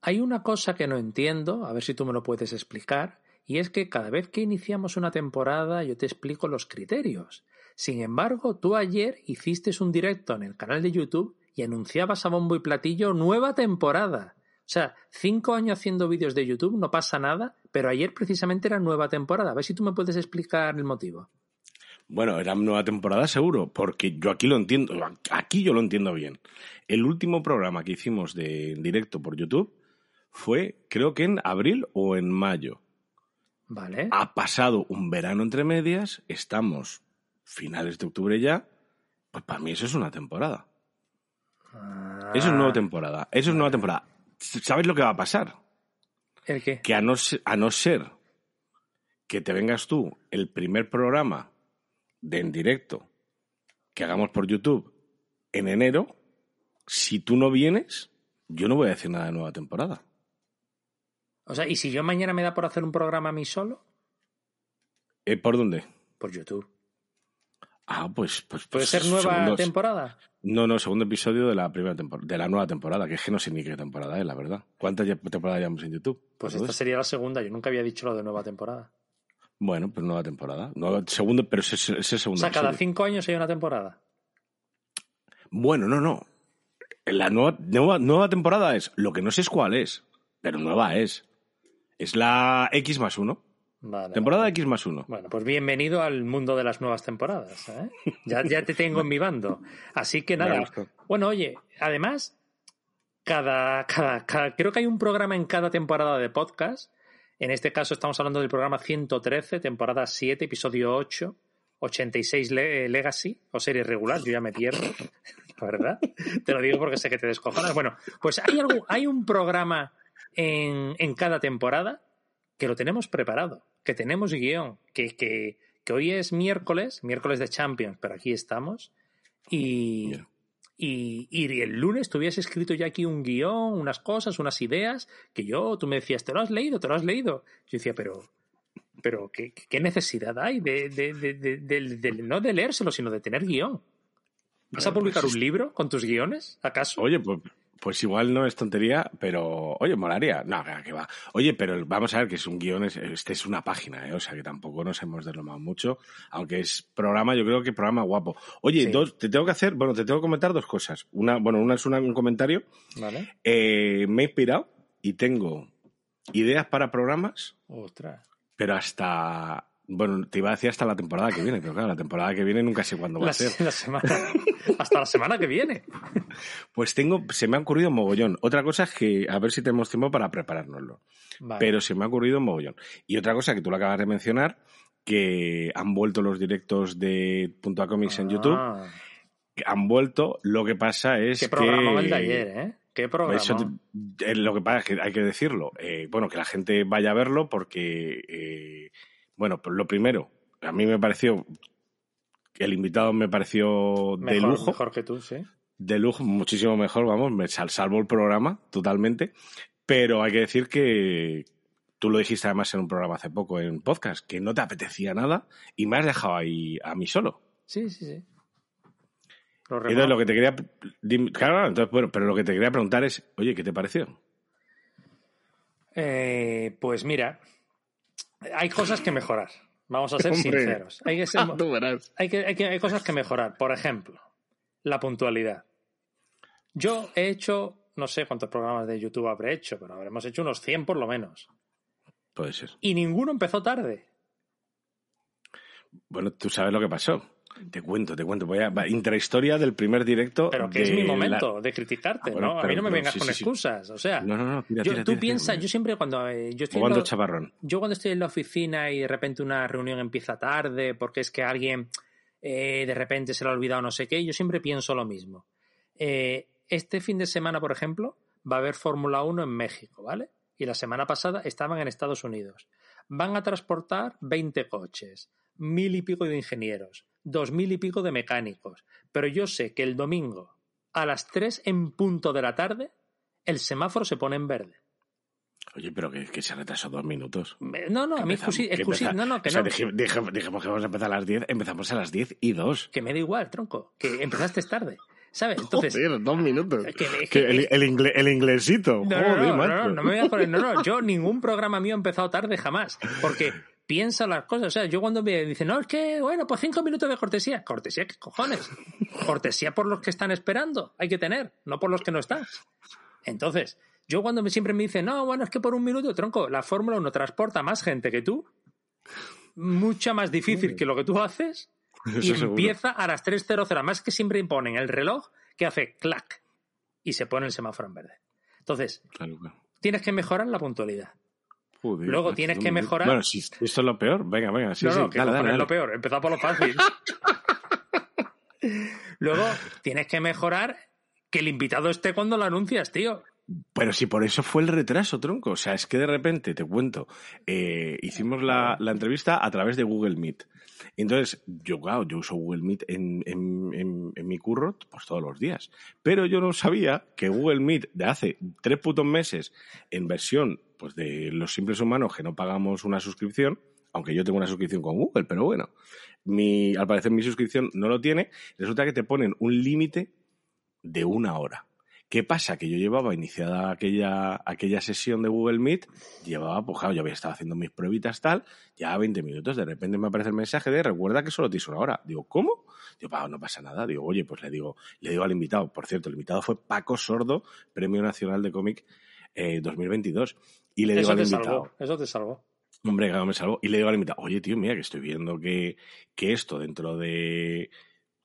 Hay una cosa que no entiendo, a ver si tú me lo puedes explicar, y es que cada vez que iniciamos una temporada yo te explico los criterios. Sin embargo, tú ayer hiciste un directo en el canal de YouTube y anunciabas a bombo y platillo nueva temporada. O sea, cinco años haciendo vídeos de YouTube, no pasa nada, pero ayer precisamente era nueva temporada. A ver si tú me puedes explicar el motivo. Bueno, era nueva temporada seguro, porque yo aquí lo entiendo, aquí yo lo entiendo bien. El último programa que hicimos de directo por YouTube fue, creo que en abril o en mayo. Vale. Ha pasado un verano entre medias, estamos finales de octubre ya, pues para mí eso es una temporada. Eso es nueva temporada. Eso es nueva temporada. ¿Sabes lo que va a pasar? ¿El qué? Que a no, a no ser que te vengas tú el primer programa de en directo que hagamos por YouTube en enero, si tú no vienes, yo no voy a decir nada de nueva temporada. O sea, ¿y si yo mañana me da por hacer un programa a mí solo? ¿Eh, ¿Por dónde? Por YouTube. Ah, pues. pues ¿Puede pues ser nueva segundo- temporada? No, no, segundo episodio de la primera temporada, de la nueva temporada, que es que no sé ni qué temporada es, la verdad. ¿Cuántas temporadas llevamos en YouTube? Pues esta sería la segunda. Yo nunca había dicho lo de nueva temporada. Bueno, pues nueva temporada. Nueva- segundo, pero ese ese es el O segundo sea, cada cinco años hay una temporada. Bueno, no, no. La nueva, nueva, nueva temporada es, lo que no sé es cuál es, pero nueva es. Es la X más uno. Vale. Temporada vale. X más uno. Bueno, pues bienvenido al mundo de las nuevas temporadas. ¿eh? Ya, ya te tengo en mi bando. Así que nada. Bueno, oye, además, cada, cada, cada- creo que hay un programa en cada temporada de podcast. En este caso estamos hablando del programa 113, temporada 7, episodio 8, 86 Le- Legacy, o serie regular, yo ya me pierdo, la verdad. Te lo digo porque sé que te descojonas. Bueno, pues hay, algo, hay un programa en, en cada temporada que lo tenemos preparado, que tenemos guion, que, que, que hoy es miércoles, miércoles de Champions, pero aquí estamos. Y, y, y el lunes habías escrito ya aquí un guion, unas cosas, unas ideas, que yo, tú me decías, ¿te lo has leído? ¿Te lo has leído? Yo decía, pero, pero ¿qué, qué necesidad hay de, de, de, de- no de leérselo, sino de tener guion? ¿Vas a Bueno, publicar pues un libro con tus guiones, acaso? Oye, pues, pues igual no es tontería, pero oye, molaría. No, que va. Oye, pero vamos a ver que es un guion, es- este es una página, ¿eh? o sea que tampoco nos hemos deslomado mucho, aunque es programa, yo creo que programa guapo. Oye, Sí. dos, te tengo que hacer, bueno, te tengo que comentar dos cosas. Una, bueno, una es una- un comentario. ¿Vale? Eh, me he inspirado y tengo ideas para programas, Ostras. pero hasta, bueno, te iba a decir hasta la temporada que viene, pero claro, la temporada que viene nunca sé cuándo va La, a ser. la semana, hasta la semana que viene. Pues tengo, se me ha ocurrido mogollón. Otra cosa es que, a ver si tenemos tiempo para preparárnoslo. Vale. Pero se me ha ocurrido mogollón. Y otra cosa que tú lo acabas de mencionar, que han vuelto los directos de Punto a Comics en YouTube. Ah, que Han vuelto, lo que pasa es Qué que... programa el de ayer, ¿eh? Qué programa. Eso eh, lo que pasa es que hay que decirlo. eh, bueno, que la gente vaya a verlo porque, eh, bueno, pues lo primero, a mí me pareció, el invitado me pareció de mejor, lujo, mejor que tú, sí. de lujo, muchísimo mejor, vamos, me sal- salvo el programa totalmente, pero hay que decir que tú lo dijiste además en un programa hace poco en podcast, que no te apetecía nada y me has dejado ahí a mí solo. Sí, sí, sí. Lo entonces lo que te quería, claro, entonces, bueno, pero lo que te quería preguntar es, oye, ¿qué te pareció? Eh, pues mira, hay cosas que mejorar. Vamos a ser Hombre. sinceros. Hay, que ser- Tú verás. hay, que, hay, que- hay cosas que mejorar. Por ejemplo, la puntualidad. Yo he hecho, no sé cuántos programas de YouTube habré hecho, pero habremos hecho unos 100 por lo menos. Puede ser. Y ninguno empezó tarde. Bueno, tú sabes lo que pasó. Te cuento, te cuento. Voy a, va, intrahistoria del primer directo. Pero que es mi la- momento de criticarte, Ah, bueno, ¿no? A mí no me vengas sí, con sí, excusas. O sea, No, no, no. Tira, yo, tira, tú tira, piensas, yo siempre cuando eh, yo estoy lo- chaparrón. yo cuando estoy en la oficina y de repente una reunión empieza tarde porque es que alguien eh, de repente se le ha olvidado no sé qué, yo siempre pienso lo mismo. Eh, este fin de semana, por ejemplo, va a haber Fórmula 1 en México, ¿vale? Y la semana pasada estaban en Estados Unidos. Van a transportar 20 coches, mil y pico de ingenieros, dos mil y pico de mecánicos. Pero yo sé que el domingo, a las 3 en punto de la tarde, el semáforo se pone en verde. Oye, pero que, que se retrasó dos minutos. No, no, a mí excusi- no, no, que o sea, no. dijimos que vamos a empezar a las 10, empezamos a las 10 y 2. que me da igual, tronco, que empezaste tarde. ¿Sabes? Entonces. Joder, dos minutos. el, el, el, inglesito. No, Joder, no, no, no, me voy a poner. No, no, yo ningún programa mío ha empezado tarde jamás. Porque piensa las cosas. O sea, yo cuando me dicen, no, es que, bueno, pues cinco minutos de cortesía. ¿Cortesía qué cojones? Cortesía por los que están esperando. Hay que tener, no por los que no están. Entonces, yo cuando me, siempre me dicen, no, bueno, es que por un minuto, tronco, la Fórmula 1 transporta más gente que tú, mucha más difícil que lo que tú haces, y empieza a las 3.00. Más que siempre imponen el reloj que hace clac y se pone el semáforo en verde. Entonces, tienes que mejorar la puntualidad. Luego tienes que mejorar. Bueno, si esto es lo peor, venga, venga. Sí, no, no, que es lo peor. Empezar por lo fácil. Luego tienes que mejorar que el invitado esté cuando lo anuncias, tío. Pero si por eso fue el retraso, tronco. O sea, es que de repente, te cuento, eh, hicimos la, la, entrevista a través de Google Meet. Entonces, yo, claro, yo uso Google Meet en, en, en, mi curro pues todos los días. Pero yo no sabía que Google Meet de hace tres putos meses, en versión pues de los simples humanos que no pagamos una suscripción, aunque yo tengo una suscripción con Google, pero bueno, mi, al parecer mi suscripción no lo tiene, resulta que te ponen un límite de una hora. ¿Qué pasa? Que yo llevaba iniciada aquella, aquella sesión de Google Meet, llevaba, pues claro, yo había estado haciendo mis pruebitas tal, ya 20 minutos, de repente me aparece el mensaje de recuerda que solo tienes una hora. Digo, ¿cómo? Digo, no pasa nada. Digo, oye, pues le digo, le digo al invitado, por cierto, el invitado fue Paco Sordo, Premio Nacional de Cómic eh, 2022. Y le digo al invitado. eso te salvó. Hombre, claro, me salvó. Y le digo al invitado, oye, tío, mira, que estoy viendo que, que esto dentro de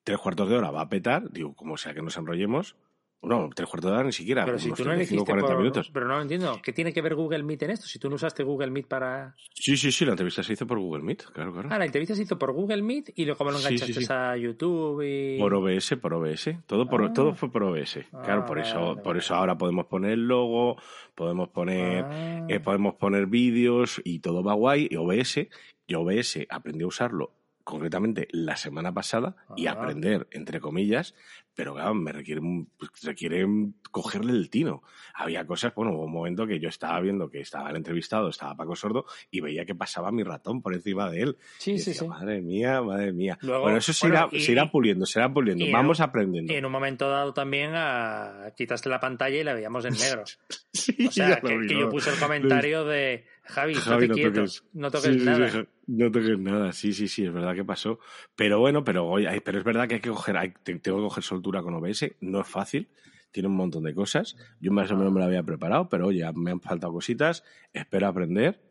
tres cuartos de hora va a petar. Digo, como sea que nos enrollemos, no, tres cuartos de hora ni siquiera. Pero si tú no elegiste 40 minutos. Pero no lo entiendo. ¿Qué tiene que ver Google Meet en esto? Si tú no usaste Google Meet para. Sí, sí, sí, la entrevista se hizo por Google Meet, claro, claro. Ah, la entrevista se hizo por Google Meet y luego lo enganchaste a YouTube y. Por OBS, por OBS. Todo, por, ah. todo fue por OBS. claro, por ah, eso, por eso ahora podemos poner el logo, podemos poner, ah. eh, podemos poner vídeos y todo va guay. Y OBS, y OBS aprendí a usarlo concretamente la semana pasada y aprender, entre comillas, pero claro, me requiere, pues, requiere cogerle el tino. Había cosas, bueno, hubo un momento que yo estaba viendo que estaba el entrevistado, estaba Paco Sordo, y veía que pasaba mi ratón por encima de él. Sí, sí, sí. Madre mía, madre mía. bueno, eso se, irá, se, irá, puliendo, se irá puliendo. Vamos aprendiendo. Y en un momento dado también a, quitaste la pantalla y la veíamos en negro. sí, o sea, que, yo puse el comentario de Javi, Javi no, toques, no toques nada. no toques nada, sí, sí, sí, es verdad que pasó. Pero bueno, pero, oye, pero es verdad que hay que coger, hay, tengo que coger soltura con OBS, no es fácil, tiene un montón de cosas. Yo más o menos me lo había preparado, pero oye, me han faltado cositas, espero aprender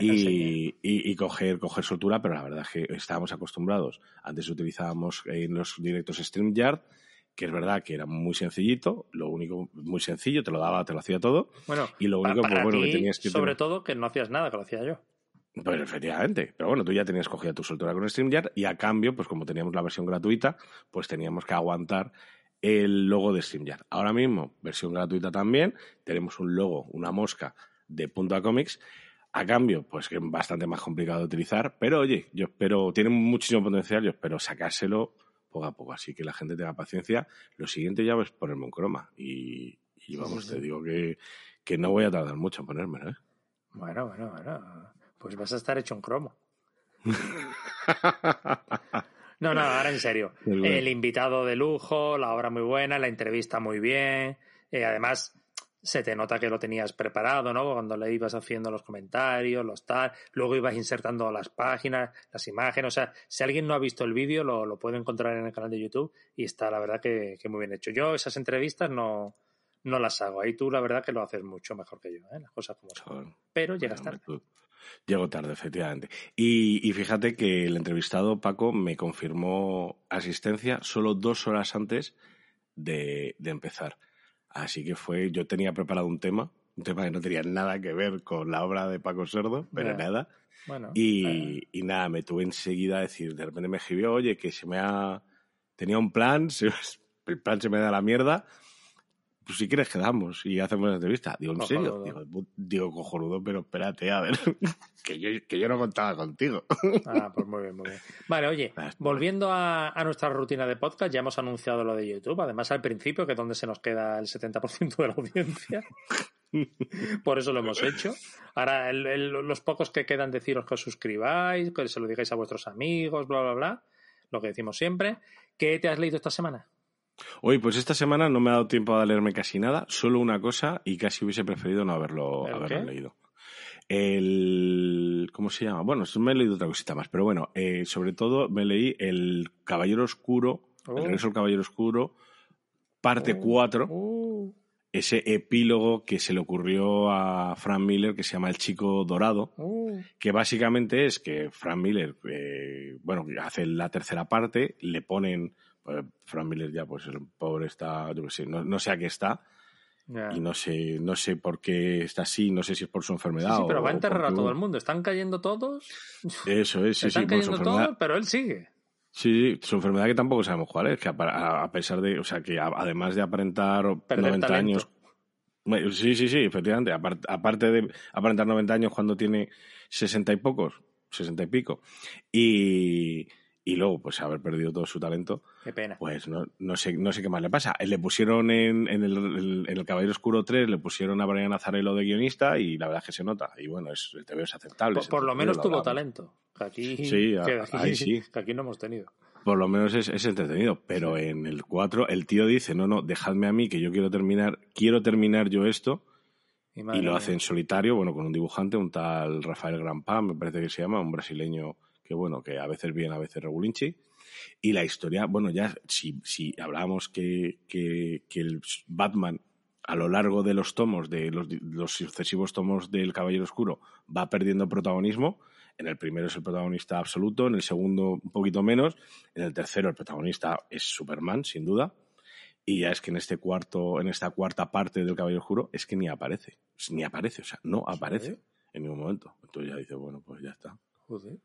y, y, coger, coger soltura, pero la verdad es que estábamos acostumbrados. Antes utilizábamos en los directos StreamYard, que es verdad que era muy sencillito, lo único, muy sencillo, te lo daba, te lo hacía todo. Bueno, y lo único, pues, bueno, que tenías que. Sobre todo que no hacías nada, que lo hacía yo. Pues efectivamente. Pero bueno, tú ya tenías cogida tu soltura con StreamYard y a cambio, pues como teníamos la versión gratuita, pues teníamos que aguantar el logo de StreamYard. Ahora mismo, versión gratuita también, tenemos un logo, una mosca de punto a comics. A cambio, pues que es bastante más complicado de utilizar, pero oye, yo espero, tiene muchísimo potencial, yo espero sacárselo poco a poco. Así que la gente tenga paciencia. Lo siguiente ya es ponerme un croma. Y, vamos, te digo que, que, no voy a tardar mucho en ponérmelo. ¿eh? Bueno, bueno, bueno. Pues vas a estar hecho un cromo. no, no, ahora en serio. El invitado de lujo, la obra muy buena, la entrevista muy bien. Eh, además, se te nota que lo tenías preparado, ¿no? Cuando le ibas haciendo los comentarios, los tal, luego ibas insertando las páginas, las imágenes, o sea, si alguien no ha visto el vídeo, lo, lo puede encontrar en el canal de YouTube y está, la verdad, que, muy bien hecho. Yo esas entrevistas no, no las hago, ahí tú la verdad que lo haces mucho mejor que yo, ¿eh? las cosas como son. Pero llegas tarde. Llego tarde, efectivamente. Y, y, fíjate que el entrevistado, Paco, me confirmó asistencia solo dos horas antes de, de empezar. Así que fue, yo tenía preparado un tema, un tema que no tenía nada que ver con la obra de Paco Sordo, pero nada. y, y, nada, me tuve enseguida a decir, de repente me escribió, oye, que se me ha... Tenía un plan, el plan se me da la mierda, pues si quieres quedamos y hacemos la entrevista. Digo, ¿en serio? Digo, digo, cojonudo, pero espérate, a ver, que, yo, que yo no contaba contigo. Ah, pues muy bien, muy bien. Vale, oye, volviendo a, a, nuestra rutina de podcast, ya hemos anunciado lo de YouTube, además al principio, que es donde se nos queda el 70% de la audiencia. Por eso lo hemos hecho. Ahora, el, el, los pocos que quedan, deciros que os suscribáis, que se lo digáis a vuestros amigos, bla, bla, bla. Lo que decimos siempre. ¿Qué te has leído esta semana? Hoy, pues esta semana no me ha dado tiempo a leerme casi nada, solo una cosa y casi hubiese preferido no haberlo, ¿El haberlo qué? leído. El. ¿Cómo se llama? Bueno, me he leído otra cosita más, pero bueno, eh, sobre todo me leí El Caballero Oscuro, Oh. El Regreso del Caballero Oscuro, parte Oh. 4, Uh, ese epílogo que se le ocurrió a Frank Miller que se llama El Chico Dorado, que básicamente es que Frank Miller, eh, bueno, hace la tercera parte, le ponen, Frank Miller ya, pues el pobre está, yo qué sé, no, no sé a qué está, Ya. y no sé, no sé por qué está así, no sé si es por su Sí, enfermedad sí, pero o va a enterrar a todo el mundo. Están cayendo todos. Eso es, sí, sí, están su cayendo todos, pero él sigue. Sí, sí, su enfermedad que tampoco sabemos cuál es, que a, a- pesar de, o sea, que a- además de aparentar Perder 90 talento. años. Bueno, Sí, sí, sí, efectivamente. Apar- Aparte de aparentar 90 años cuando tiene 60 y pocos, 60 y pico, y, y luego, pues, haber perdido todo su talento, Qué pena. pues no, no, sé, no sé qué más le pasa. Le pusieron en, en, el, en el Caballero Oscuro 3, le pusieron a Brian Azarelo de guionista y la verdad es que se nota. Y bueno, es, el TV es aceptable. Por, es por lo menos tuvo hablamos. talento. Aquí, Sí, a- que aquí, ahí sí. que aquí no hemos tenido. Por lo menos es, es entretenido, pero en el 4 el tío dice, no, no, dejadme a mí que yo quiero terminar, quiero terminar yo esto, Y, lo hace en solitario, bueno, con un dibujante, un tal Rafael Granpá, me parece que se llama, un brasileño que, bueno, que a veces bien, a veces regulinchi. Y la historia, bueno, ya si, si hablábamos que, que, que el Batman a lo largo de los tomos, de los, los sucesivos tomos del Caballero Oscuro, va perdiendo protagonismo. En el primero es el protagonista absoluto, en el segundo un poquito menos, en el tercero el protagonista es Superman, sin duda. Y ya es que en este cuarto, en esta cuarta parte del Caballero Oscuro, es que ni aparece. Ni aparece, o sea, no aparece en ningún momento. Entonces ya dice, bueno, pues ya está. Joder.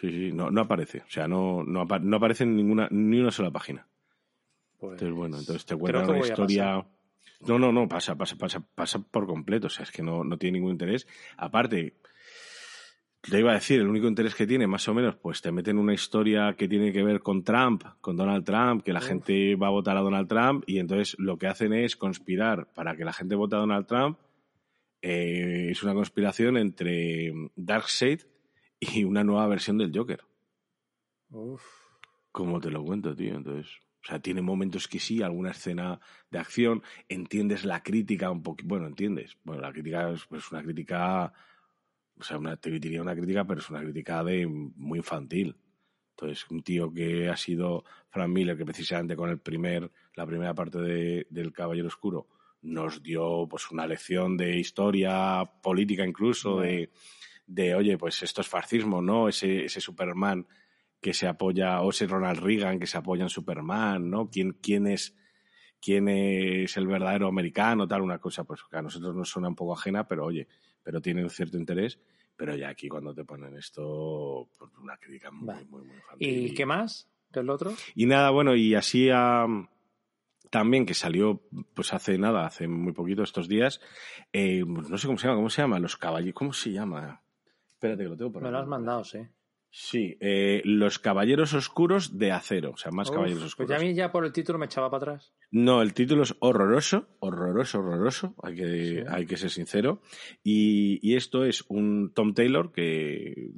Sí, sí, no, no aparece. O sea, no, no, apa- no aparece en ninguna, ni una sola página. Pues, Entonces, bueno, entonces te creo cuentan que una historia. No, no, no, pasa, pasa, pasa, pasa por completo. O sea, es que no, no tiene ningún interés. Aparte, te iba a decir, el único interés que tiene, más o menos, pues te meten una historia que tiene que ver con Trump, con Donald Trump, que la Uf. gente va a votar a Donald Trump, y entonces lo que hacen es conspirar para que la gente vote a Donald Trump. Eh, es una conspiración entre Darkseid y una nueva versión del Joker. Uf. ¿Cómo te lo cuento, tío? Entonces, o sea, tiene momentos que sí, alguna escena de acción, entiendes la crítica un poquito, bueno, entiendes, bueno, la crítica es pues, una crítica, o sea, una, te diría una crítica, pero es una crítica de muy infantil. Entonces, un tío que ha sido Frank Miller, que precisamente con el primer, la primera parte de, del Caballero Oscuro nos dio pues una lección de historia política incluso, de, de, oye, pues esto es fascismo, ¿no? Ese, ese Superman que se apoya, o ese Ronald Reagan que se apoya en Superman, ¿no? ¿Quién, quién, es, quién es el verdadero americano? Tal, una cosa, pues que a nosotros nos suena un poco ajena, pero oye, pero tiene un cierto interés. Pero ya aquí cuando te ponen esto, pues una crítica muy, Vale. muy, muy infantil. ¿Y qué más? ¿Qué es lo otro? Y nada, bueno, y así am, también que salió, pues hace nada, hace muy poquito, estos días, eh, no sé cómo se llama, ¿cómo se llama? Los caballeros, ¿cómo se llama? Espérate que lo tengo por Me lo has mandado, sí. Sí, eh, Los Caballeros Oscuros de Acero, o sea, más Uf, Caballeros Pues Oscuros. ya a mí ya por el título me echaba para atrás. No, el título es horroroso, horroroso, horroroso, hay que, Sí. hay que ser sincero. Y, y esto es un Tom Taylor que...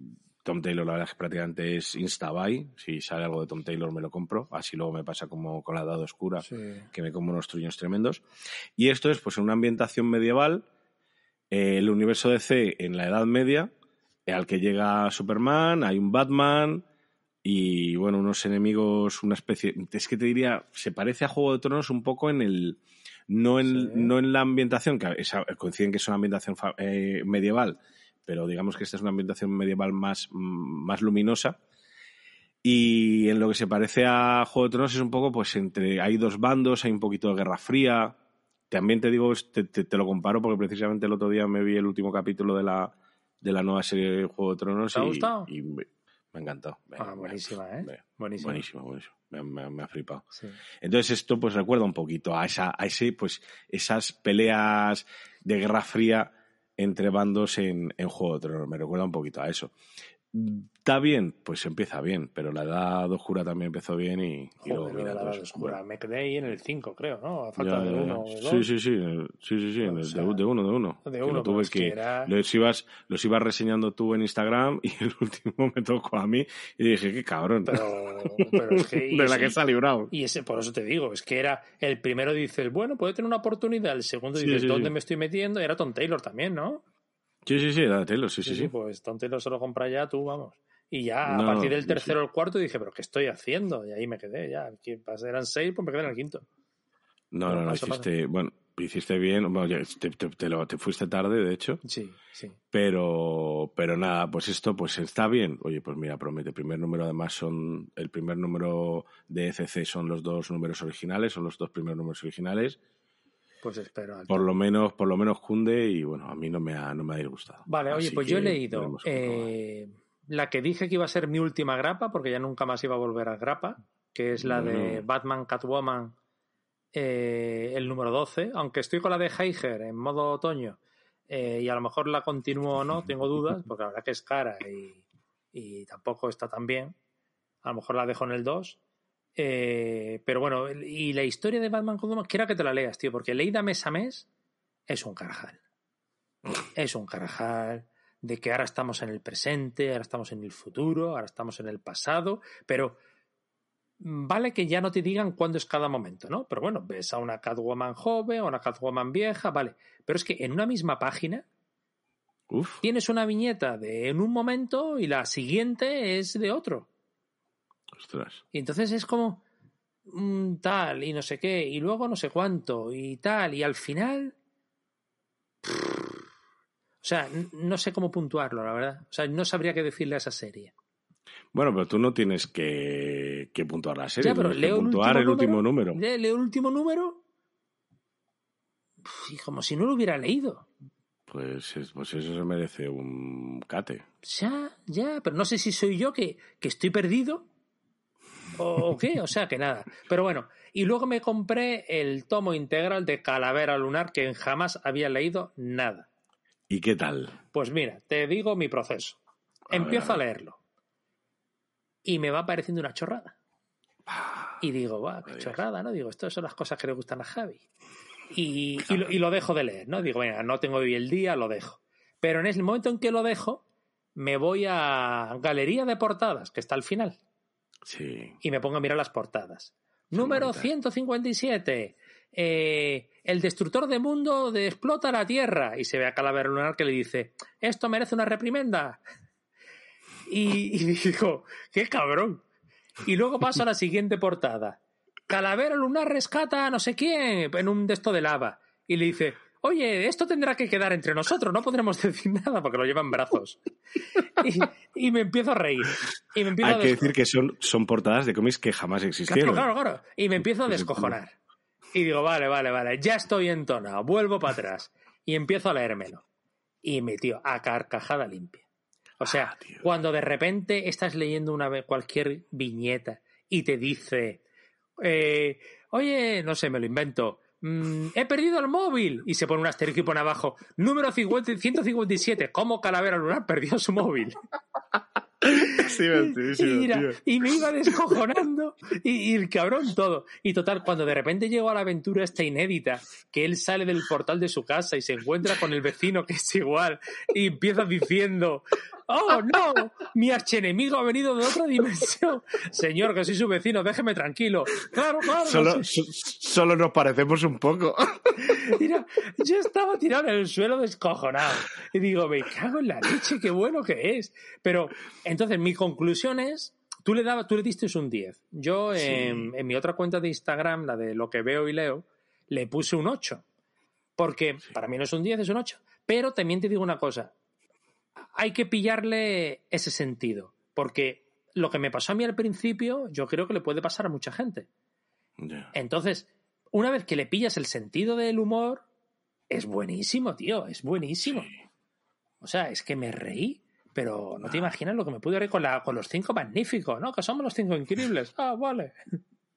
Tom Taylor, la verdad es que prácticamente es Instabuy. Si sale algo de Tom Taylor me lo compro. Así luego me pasa como con la Dado Oscura, Sí. que me como unos truños tremendos. Y esto es pues una ambientación medieval, eh, el universo DC en la Edad Media, al que llega Superman, hay un Batman y bueno, unos enemigos, una especie, es que te diría, se parece a Juego de Tronos un poco en el, no en, Sí. no en la ambientación, que esa- coinciden que es una ambientación eh, medieval, pero digamos que esta es una ambientación medieval más, más luminosa. Y en lo que se parece a Juego de Tronos es un poco, pues, entre. Hay dos bandos, hay un poquito de Guerra Fría. También te digo, te, te- te lo comparo porque precisamente el otro día me vi el último capítulo de la, de la nueva serie de Juego de Tronos ¿Te ha y, gustado? y me, me ha encantado. Me- Ah, me- buenísima, ¿eh? me- Buenísima. buenísimo, buenísimo. Me, ha flipado. Sí. Entonces esto pues recuerda un poquito a esa, a ese, pues, esas peleas de guerra fría entre bandos en, en Juego de Tronos. Me recuerda un poquito a eso. ¿Está bien? Pues empieza bien, pero la edad oscura también empezó bien y, y luego, Joder, mira, la edad pues, oscura. Me quedé ahí en el 5, creo, ¿no? A falta ya, uno o de dos. Sí, sí, sí, sí, sí, sí, en el sea, de, de uno, de uno. de Que uno, lo tuve pero es que que, era- los ibas, los ibas reseñando tú en Instagram y el último me tocó a mí y dije, qué cabrón. Pero, pero es que... de la que se ha librado. Y ese, por eso te digo, es que era el primero dices, bueno, puede tener una oportunidad, el segundo dices, sí, ¿dónde me estoy metiendo? Era Tom Taylor también, ¿no? Sí, sí, sí, era Taylor, sí, sí, sí. Pues Tom Taylor se lo compra ya, tú, vamos. Y ya a partir del tercero o el cuarto dije, ¿pero qué estoy haciendo? Y ahí me quedé, ya. Eran seis, pues me quedé en el quinto. No, no, no, paso, hiciste, bueno, hiciste bien, bueno, te, te- te lo- te fuiste tarde, de hecho, Sí, sí. pero, pero nada, pues esto, pues está bien. Oye, pues mira, promete, primer número además son, el primer número de ECC son los dos números originales, son los dos primeros números originales. Pues espero. Por lo menos, por lo menos cunde y bueno, a mí no me ha, no me ha disgustado. Vale, oye, pues yo he leído eh, la que dije que iba a ser mi última grapa, porque ya nunca más iba a volver a grapa, que es la de. Batman Catwoman, eh, el número 12, aunque estoy con la de Heiger en modo otoño, eh, y a lo mejor la continúo o no, tengo dudas, porque la verdad que es cara y, y tampoco está tan bien. A lo mejor la dejo en el 2. Eh, pero bueno, y la historia de Batman Catwoman, quiero que te la leas, tío, porque leída mes a mes es un carajal. Es un carajal de que ahora estamos en el presente, ahora estamos en el futuro, ahora estamos en el pasado, pero vale que ya no te digan cuándo es cada momento, ¿no? Pero bueno, ves a una Catwoman joven, a una Catwoman vieja, vale. Pero es que en una misma página Uf, tienes una viñeta de en un momento y la siguiente es de otro. ostras. Y entonces es como mm, tal y no sé qué, y luego no sé cuánto y tal, y al final... sea, n- no sé cómo puntuarlo, la verdad. O sea, no sabría qué decirle a esa serie. Bueno, pero tú no tienes que, que puntuar la serie, Ya, pero que leo el puntuar el último último número. Leo el último número y como si no lo hubiera leído. Pues, es- pues eso se merece un cate. Ya, ya, pero no sé si soy yo que, que estoy perdido o, o qué, o sea que nada. Pero bueno, y luego me compré el tomo integral de Calavera Lunar que jamás había leído nada. ¿Y qué tal? Pues mira, te digo mi proceso. A Empiezo ver, a leerlo y me va pareciendo una chorrada. Y digo, va, qué chorrada, ¿no? Digo, estas son las cosas que le gustan a Javi. Y, y lo, y lo dejo de leer, ¿no? Digo, venga, no tengo hoy el día, lo dejo. Pero en el momento en que lo dejo, me voy a Galería de Portadas, que está al final, Sí. y me pongo a mirar las portadas. Número bonitas. 157. Eh, el destructor de mundo de explota la Tierra. Y se ve a Calavera Lunar que le dice, esto merece una reprimenda. Y, y digo, qué cabrón. Y luego paso a la siguiente portada. Calavera Lunar rescata a no sé quién en un desto de lava. Y le dice, oye, esto tendrá que quedar entre nosotros, no podremos decir nada porque lo llevan brazos. Y, y me empiezo a reír. Y me empiezo Hay a que decir que son, son portadas de cómics que jamás existieron. Claro, claro, claro. Y me empiezo a Pues, descojonar. Y digo, vale, vale, vale, ya estoy entonado, vuelvo para atrás. Y empiezo a leérmelo. Y me tío, a carcajada limpia. O sea, Ah, cuando de repente estás leyendo una cualquier viñeta y te dice, eh, oye, no sé, me lo invento. mm, he perdido el móvil y se pone un asterisco y pone abajo número 50 157 cómo Calavera Lunar perdió su móvil Sí, y, mira, y me iba descojonando y, y el cabrón todo. Y total, cuando de repente llegó a la aventura esta inédita, que él sale del portal de su casa y se encuentra con el vecino que es igual y empieza diciendo, oh no, mi archienemigo ha venido de otra dimensión. Señor, que soy su vecino, déjeme tranquilo. Claro, claro. no Solo, sé. solo nos parecemos un poco. Mira, yo estaba tirado en el suelo descojonado. Y digo, me cago en la leche, qué bueno que es. Pero, entonces, mi conclusión es, tú le, daba, tú le diste un 10. Yo, Sí. en, en mi otra cuenta de Instagram, la de lo que veo y leo, le puse un 8. Porque para mí no es un 10, es un 8. Pero también te digo una cosa, hay que pillarle ese sentido. Porque lo que me pasó a mí al principio, yo creo que le puede pasar a mucha gente. Entonces, una vez que le pillas el sentido del humor, es buenísimo, tío, es buenísimo. O sea, es que me reí, pero no te imaginas lo que me pude reír con, la, con los cinco magníficos, ¿no? Que somos los cinco increíbles. Ah, vale.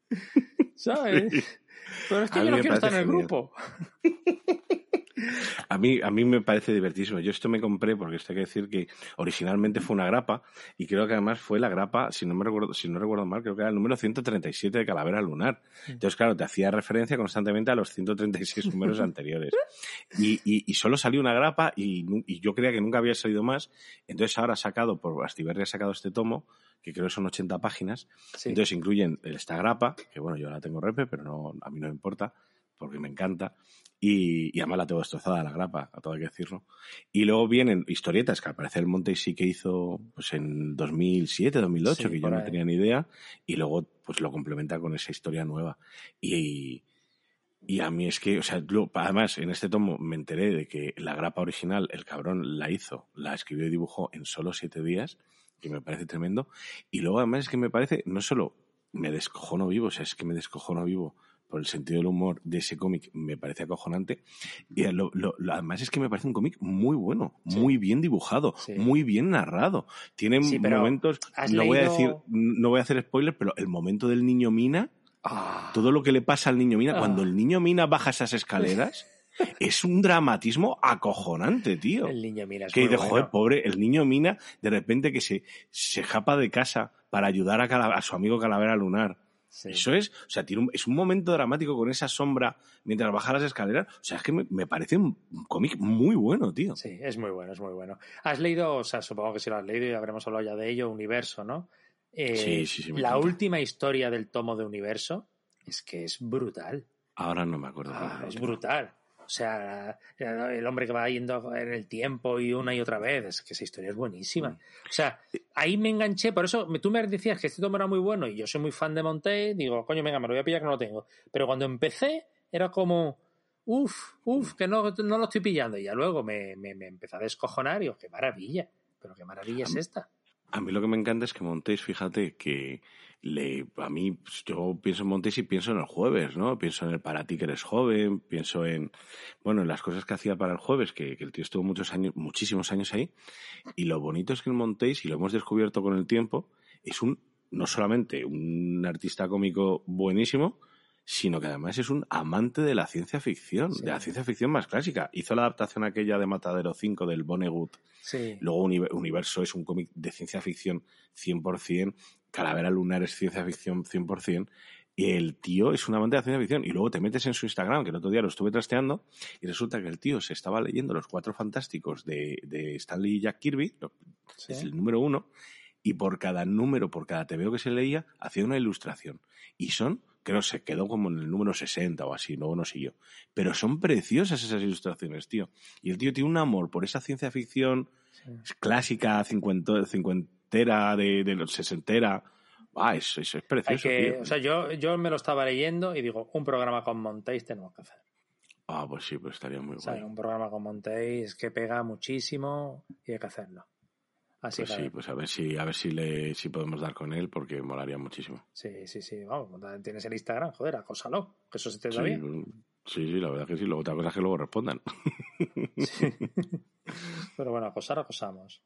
¿Sabes? Pero es que A yo no quiero estar en el genial. grupo. A mí, a mí me parece divertísimo. Yo esto me compré porque esto hay que decir que originalmente fue una grapa y creo que además fue la grapa, si no me recuerdo, si no recuerdo mal, creo que era el número 137 de Calavera Lunar. Entonces, claro, te hacía referencia constantemente a los 136 números anteriores. Y, y, solo salió una grapa y, y, yo creía que nunca había salido más. Entonces ahora ha sacado, por Astiberri ha sacado este tomo que creo que son 80 páginas. Entonces incluyen esta grapa, que bueno, yo la tengo repe, pero no, a mí no me importa, porque me encanta. Y, y además la tengo destrozada la grapa, a todo hay que decirlo. Y luego vienen historietas que al parecer Monte sí que hizo pues en 2007, 2008, que yo no tenía ni idea, y luego pues lo complementa con esa historia nueva. Y, y a mí es que, o sea, además en este tomo me enteré de que la grapa original, el cabrón la hizo, la escribió y dibujó en solo siete días que me parece tremendo. Y luego además es que me parece, no solo me descojono vivo, o sea, es que me descojono vivo por el sentido del humor de ese cómic, me parece acojonante. Y lo, además es que me parece un cómic muy bueno, muy bien dibujado, muy bien narrado. Tiene momentos, no voy a decir, no voy a hacer spoilers, pero el momento del niño Mina, ah. todo lo que le pasa al niño Mina, cuando ah. el niño Mina baja esas escaleras. es un dramatismo acojonante, tío. El niño Mina es Que muy bueno. pobre, el niño Mina, de repente que se, se japa de casa para ayudar a, a su amigo Calavera Lunar. Eso es, o sea, tiene un, es un momento dramático con esa sombra mientras baja las escaleras. O sea, es que me, parece un, cómic muy bueno, tío. Sí, es muy bueno, es muy bueno. Has leído, o sea, supongo que si lo has leído y habremos hablado ya de ello, Universo, ¿no? Eh, sí, sí, sí. La última historia del tomo de Universo es que es brutal. Ahora no me acuerdo. Ah, es brutal. O sea, el hombre que va yendo en el tiempo y una y otra vez. Es que esa historia es buenísima. O sea, ahí me enganché. Por eso tú me decías que este tomo era muy bueno y yo soy muy fan de Monte. Digo, coño, venga, me lo voy a pillar que no lo tengo. Pero cuando empecé, era como, uff, uff, que no, no lo estoy pillando. Y ya luego me, me, me empecé a descojonar y digo, qué maravilla. Pero qué maravilla es esta. A mí lo que me encanta es que Montes, fíjate, que le, a mí, pues, yo pienso en Montes y pienso en el jueves, ¿no? Pienso en el para ti que eres joven, pienso en, bueno, en las cosas que hacía para el jueves, que, el tío estuvo muchos años, muchísimos años ahí. Y lo bonito es que el Montes, y lo hemos descubierto con el tiempo, es un, no solamente un artista cómico buenísimo, sino que además es un amante de la ciencia ficción, de la ciencia ficción más clásica. Hizo la adaptación aquella de Matadero 5 del Vonnegut. Sí. Luego Universo es un cómic de ciencia ficción 100%, Calavera Lunar es ciencia ficción 100%, y el tío es un amante de la ciencia ficción. Y luego te metes en su Instagram, que el otro día lo estuve trasteando, y resulta que el tío se estaba leyendo Los Cuatro Fantásticos de, de Stanley y Jack Kirby, es el número uno, y por cada número, por cada TVO que se leía, hacía una ilustración. Y son creo se quedó como en el número 60 o así, luego no siguió. Pero son preciosas esas ilustraciones, tío. Y el tío tiene un amor por esa ciencia ficción clásica, cincuentera, de, de los sesentera. Ah, eso, es precioso. O sea, yo, yo me lo estaba leyendo y digo, un programa con Montéis tenemos que hacer. Ah, pues sí, pues estaría muy bueno. un programa con Montéis que pega muchísimo y hay que hacerlo. Así pues sí, pues a ver si, a ver si le, si podemos dar con él, porque molaría muchísimo. Sí, sí, sí. Vamos, tienes el Instagram, joder, acósalo, que eso se te da bien. Sí, sí, la verdad que sí. Luego otra cosa es que luego respondan. Sí. Pero bueno, acosar, acosamos.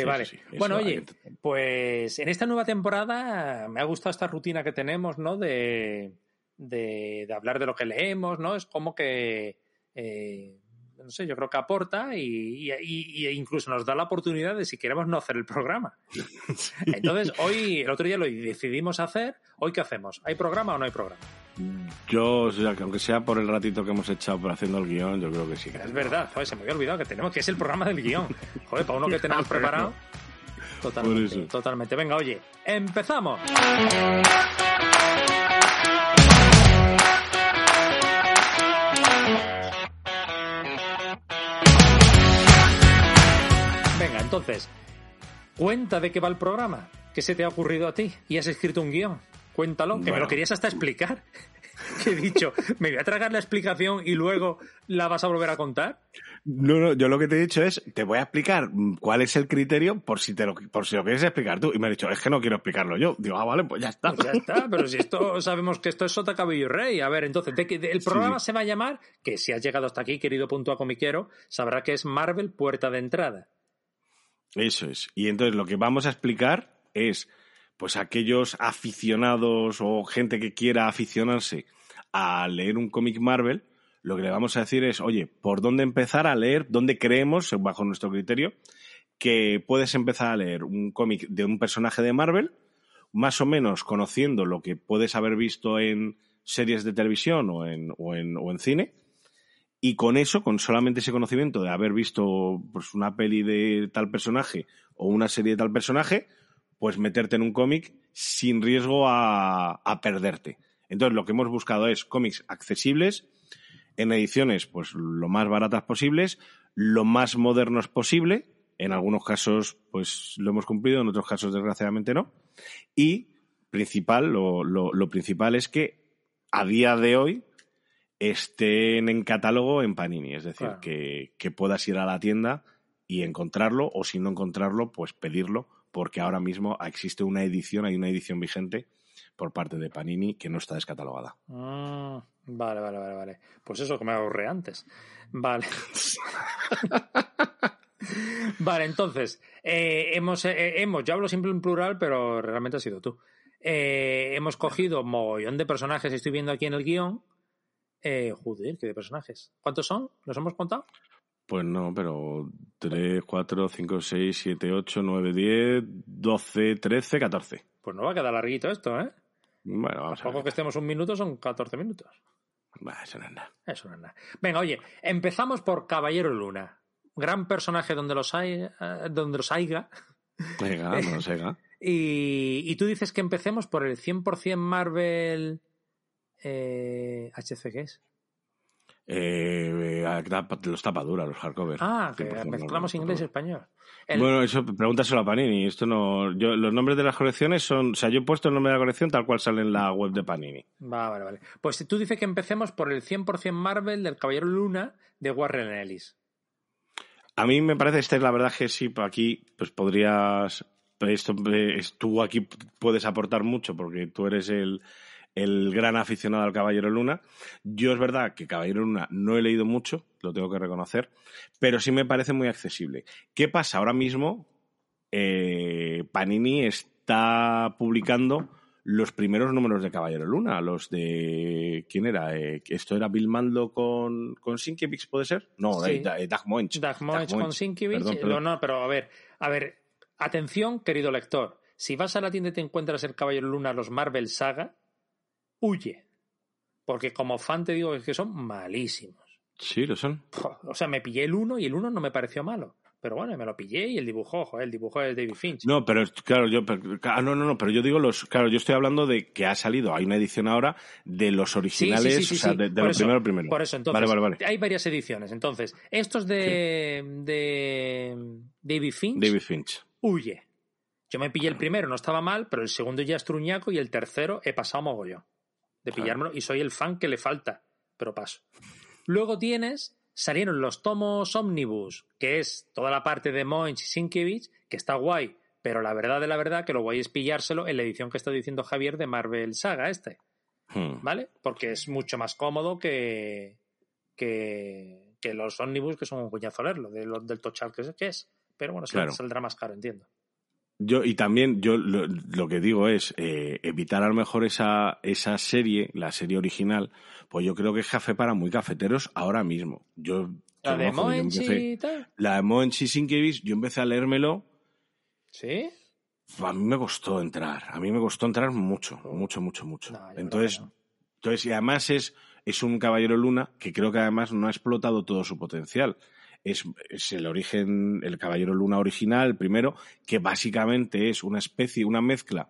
Que vale. bueno, oye, pues en esta nueva temporada me ha gustado esta rutina que tenemos, ¿no? De, de, de hablar de lo que leemos, ¿no? Es como que eh, no sé, yo creo que aporta y, incluso nos da la oportunidad de si queremos no hacer el programa. Entonces, hoy, el otro día lo decidimos hacer, ¿hoy qué hacemos? ¿Hay programa o no hay programa? Yo, o sea, que aunque sea por el ratito que hemos echado por haciendo el guion, yo creo que sí. es verdad, joder, se me había olvidado que tenemos, que es el programa del guion. Joder, para uno que tenemos preparado. Totalmente, totalmente. Venga, oye, empezamos. Entonces, cuenta de qué va el programa. ¿Qué se te ha ocurrido a ti? Y has escrito un guion. Cuéntalo, que me lo querías hasta explicar. que he dicho, me voy a tragar la explicación y luego la vas a volver a contar. No, no, yo lo que te he dicho es, te voy a explicar cuál es el criterio por si te lo, por si lo quieres explicar tú. Y me ha dicho, es que no quiero explicarlo yo. Digo, ah, vale, pues ya está. Pues ya está, pero si esto sabemos que esto es Sota Cabello Rey. A ver, entonces, el programa se va a llamar, que si has llegado hasta aquí, querido punto a comiquero, sabrá que es Marvel Puerta de Entrada. Eso es. Y entonces lo que vamos a explicar es, pues aquellos aficionados o gente que quiera aficionarse a leer un cómic Marvel, lo que le vamos a decir es, oye, ¿por dónde empezar a leer? ¿Dónde creemos, bajo nuestro criterio, que puedes empezar a leer un cómic de un personaje de Marvel, más o menos conociendo lo que puedes haber visto en series de televisión o en, o en, o en cine? Y con eso, con solamente ese conocimiento de haber visto pues, una peli de tal personaje o una serie de tal personaje, pues meterte en un cómic sin riesgo a, a, perderte. Entonces, lo que hemos buscado es cómics accesibles, en ediciones pues lo más baratas posibles, lo más modernos posible. En algunos casos, pues lo hemos cumplido, en otros casos, desgraciadamente, no. Y principal, lo, lo, lo principal es que a día de hoy estén en catálogo en Panini, es decir, claro. que, que, puedas ir a la tienda y encontrarlo, o si no encontrarlo, pues pedirlo, porque ahora mismo existe una edición, hay una edición vigente por parte de Panini que no está descatalogada. Ah, vale, vale, vale, vale. Pues eso que me ahorré antes. Vale. vale, entonces, eh, hemos, eh, hemos, yo hablo siempre en plural, pero realmente ha sido tú. Eh, hemos cogido mogollón de personajes, estoy viendo aquí en el guion, eh, joder, qué de personajes. ¿Cuántos son? ¿Los hemos contado? Pues no, pero 3, 4, 5, 6, 7, 8, 9, 10, 12, 13, 14. Pues no va a quedar larguito esto, ¿eh? Bueno, vamos a ver. poco que estemos un minuto son 14 minutos. Bah, eso no es nada. Eso no es nada. Venga, oye, empezamos por Caballero Luna. Gran personaje donde los hay, eh, donde los haiga. Venga, no los haiga. y, y tú dices que empecemos por el 100% Marvel eh, HC, ¿qué es? Eh, los tapaduras, los hardcovers. Ah, que mezclamos no, inglés y español. El... Bueno, eso pregúntaselo a Panini. Esto no, yo, los nombres de las colecciones son, o sea, yo he puesto el nombre de la colección tal cual sale en la web de Panini. Va, vale, vale. Pues tú dices que empecemos por el 100% Marvel del Caballero Luna de Warren Ellis. A mí me parece, este es la verdad que sí, aquí pues podrías, esto, tú aquí puedes aportar mucho porque tú eres el, el gran aficionado al Caballero Luna. Yo es verdad que Caballero Luna no he leído mucho, lo tengo que reconocer, pero sí me parece muy accesible. ¿Qué pasa? Ahora mismo eh, Panini está publicando los primeros números de Caballero Luna, los de... ¿Quién era? Eh, ¿Esto era Bill Mando con, con Sienkiewicz, puede ser? No, sí. eh, Moench. Doug Moench con. Perdón, perdón. No, no, pero a ver, a ver, atención, querido lector. Si vas a la tienda y te encuentras el Caballero Luna, los Marvel Saga, huye. Porque como fan te digo que son malísimos. Sí, lo son. O sea, me pillé el 1 y el 1 no me pareció malo. Pero bueno, me lo pillé y el dibujo, joder, el dibujo es David Finch. No, pero claro, yo pero, ah, no, no, no, pero yo digo los, claro, yo estoy hablando de que ha salido, hay una edición ahora de los originales, sí, sí, sí, o sea, de, de lo eso, primero primero. Por eso, entonces, vale, vale, vale. hay varias ediciones. Entonces, estos de, de David Finch, David Finch, huye. Yo me pillé el primero, no estaba mal, pero el segundo ya es truñaco y el tercero he pasado mogollón de pillármelo y soy el fan que le falta, pero paso. Luego tienes, salieron los tomos Omnibus, que es toda la parte de Moench y Sienkiewicz, que está guay, pero la verdad de la verdad que lo guay es pillárselo en la edición que está diciendo Javier de Marvel Saga este. Hmm. ¿Vale? Porque es mucho más cómodo que, que, que los Omnibus, que son un cuñazo leerlo, de del tochal que es, que es. Pero bueno, Claro. saldrá más caro, entiendo. Yo, y también yo lo, lo que digo es eh, evitar a lo mejor esa, esa serie, la serie original, pues yo creo que es café para muy cafeteros ahora mismo. Yo, La de ojo, yo Moench empecé- y tal. la de Moench y Sienkiewicz, yo empecé a leérmelo, ¿Sí? a mí me costó entrar, a mí me costó entrar mucho, mucho, mucho, mucho. No, entonces, no. entonces, y además es, es un caballero luna que creo que además no ha explotado todo su potencial. Es, es el origen, el caballero luna original, primero, que básicamente es una especie, una mezcla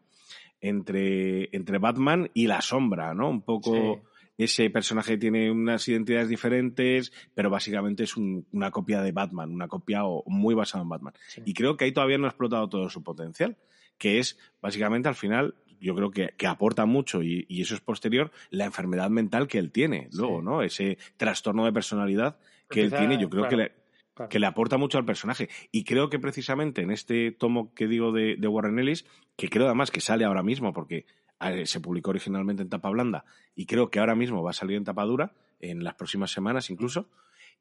entre, entre Batman y la sombra, ¿no? Un poco ese personaje tiene unas identidades diferentes, pero básicamente es un- una copia de Batman, una copia o- muy basada en Batman. Sí. Y creo que ahí todavía no ha explotado todo su potencial, que es básicamente al final, yo creo que, que aporta mucho y, y eso es posterior, la enfermedad mental que él tiene, luego, Sí. ¿no? Ese trastorno de personalidad que él Empieza- tiene, yo creo claro, que le, claro. que le aporta mucho al personaje. Y creo que precisamente en este tomo que digo de, de Warren Ellis, que creo además que sale ahora mismo, porque eh, se publicó originalmente en tapa blanda y creo que ahora mismo va a salir en tapa dura, en las próximas semanas incluso,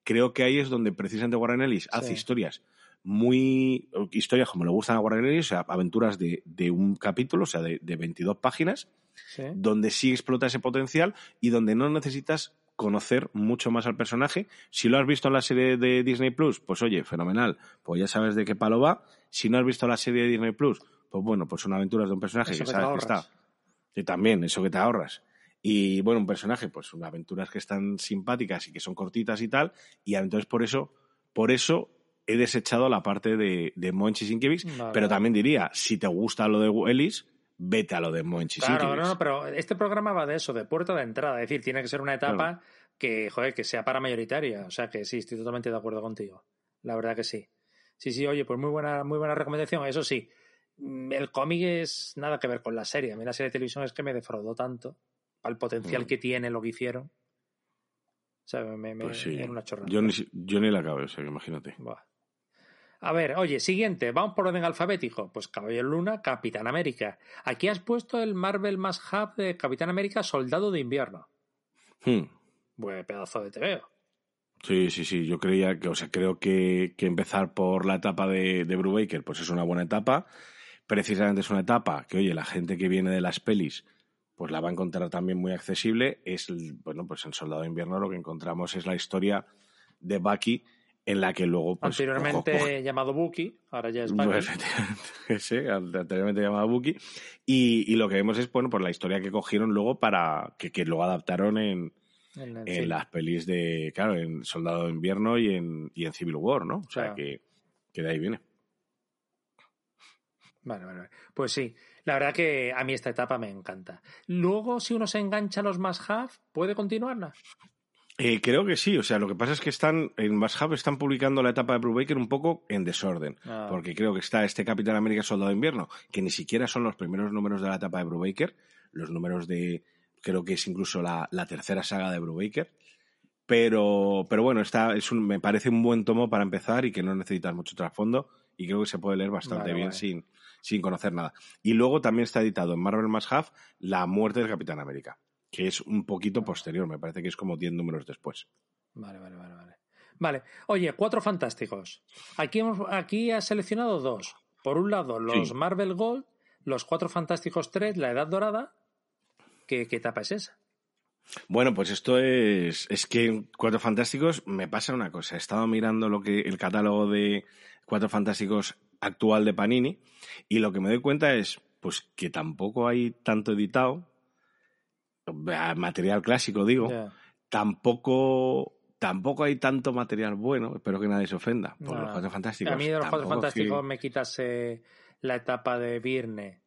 creo que ahí es donde precisamente Warren Ellis hace historias muy historias como le gustan a Warren Ellis, o sea, aventuras de, de un capítulo, o sea, de, de 22 páginas, Sí. donde sí explota ese potencial y donde no necesitas conocer mucho más al personaje. Si lo has visto en la serie de Disney Plus, pues oye, fenomenal, pues ya sabes de qué palo va. Si no has visto la serie de Disney Plus, pues bueno, pues son aventuras de un personaje Eso que que sabes que está. Y también, eso que te ahorras. Y bueno, un personaje, pues son aventuras que están simpáticas y que son cortitas y tal. Y entonces por eso, por eso he desechado la parte de, de Monchi Sinkiewicz. Vale, pero también diría, si te gusta lo de Ellis, vete a lo de Monchi Claro, no, no, pero este programa va de eso, de puerta de entrada. Es decir, tiene que ser una etapa que, joder, que sea para mayoritaria. O sea que sí, estoy totalmente de acuerdo contigo. La verdad que sí. Sí, sí, oye, pues muy buena, muy buena recomendación. Eso sí, mm, el cómic es nada que ver con la serie. A mí la serie de televisión es que me defraudó tanto. Al potencial Mm. que tiene lo que hicieron. O sea, me, me- Pues sí. era una chorrada. Yo ni, si- yo ni la acabé, o sea, que imagínate. Buah. A ver, oye, siguiente, vamos por orden alfabético. Pues Caballero Luna, Capitán América. Aquí has puesto el Marvel más hub de Capitán América, Soldado de Invierno. Hmm. Buen pedazo de TVO. Sí, sí, sí. Yo creía que, o sea, creo que, que empezar por la etapa de, de Brubaker, pues es una buena etapa. Precisamente es una etapa que, oye, la gente que viene de las pelis, pues la va a encontrar también muy accesible. Es, el- bueno, pues en Soldado de Invierno lo que encontramos es la historia de Bucky, en la que luego, pues. Anteriormente cojo- cojo- llamado Bucky, ahora ya es Pues, sí, anteriormente llamado Bucky. Y, y lo que vemos es, bueno, pues la historia que cogieron luego para. que, que luego adaptaron en, En el- en sí. las pelis de, claro, en Soldado de Invierno y en, y en Civil War, ¿no? O sea, Claro. que, que de ahí viene. Vale, vale, vale. Pues sí, la verdad que a mí esta etapa me encanta. Luego, si uno se engancha a los más hub, ¿puede continuarla? Eh, creo que sí, o sea, lo que pasa es que están, en Hub están publicando la etapa de Brubaker un poco en desorden, Ah. porque creo que está este Capitán América Soldado de Invierno, que ni siquiera son los primeros números de la etapa de Brubaker, los números de, creo que es incluso la, la tercera saga de Brubaker, pero, pero bueno, está, es un, me parece un buen tomo para empezar y que no necesitas mucho trasfondo y creo que se puede leer bastante Vale, bien vale. sin, sin conocer nada. Y luego también está editado en Marvel Más Half La muerte del Capitán América, que es un poquito posterior, me parece que es como 10 números después. Vale, vale, vale, vale. Vale, oye, cuatro fantásticos. Aquí, hemos, aquí has seleccionado dos. Por un lado, los Sí. Marvel Gold, los cuatro fantásticos 3, la Edad Dorada. ¿Qué, qué etapa es esa? Bueno, pues esto es. Es que en Cuatro Fantásticos me pasa una cosa. He estado mirando lo que el catálogo de Cuatro Fantásticos actual de Panini y lo que me doy cuenta es pues que tampoco hay tanto editado. Material clásico, digo. Tampoco. Tampoco hay tanto material bueno, espero que nadie se ofenda por No. los Cuatro Fantásticos. A mí de los cuatro que- fantásticos me quitas eh, la etapa de Virne.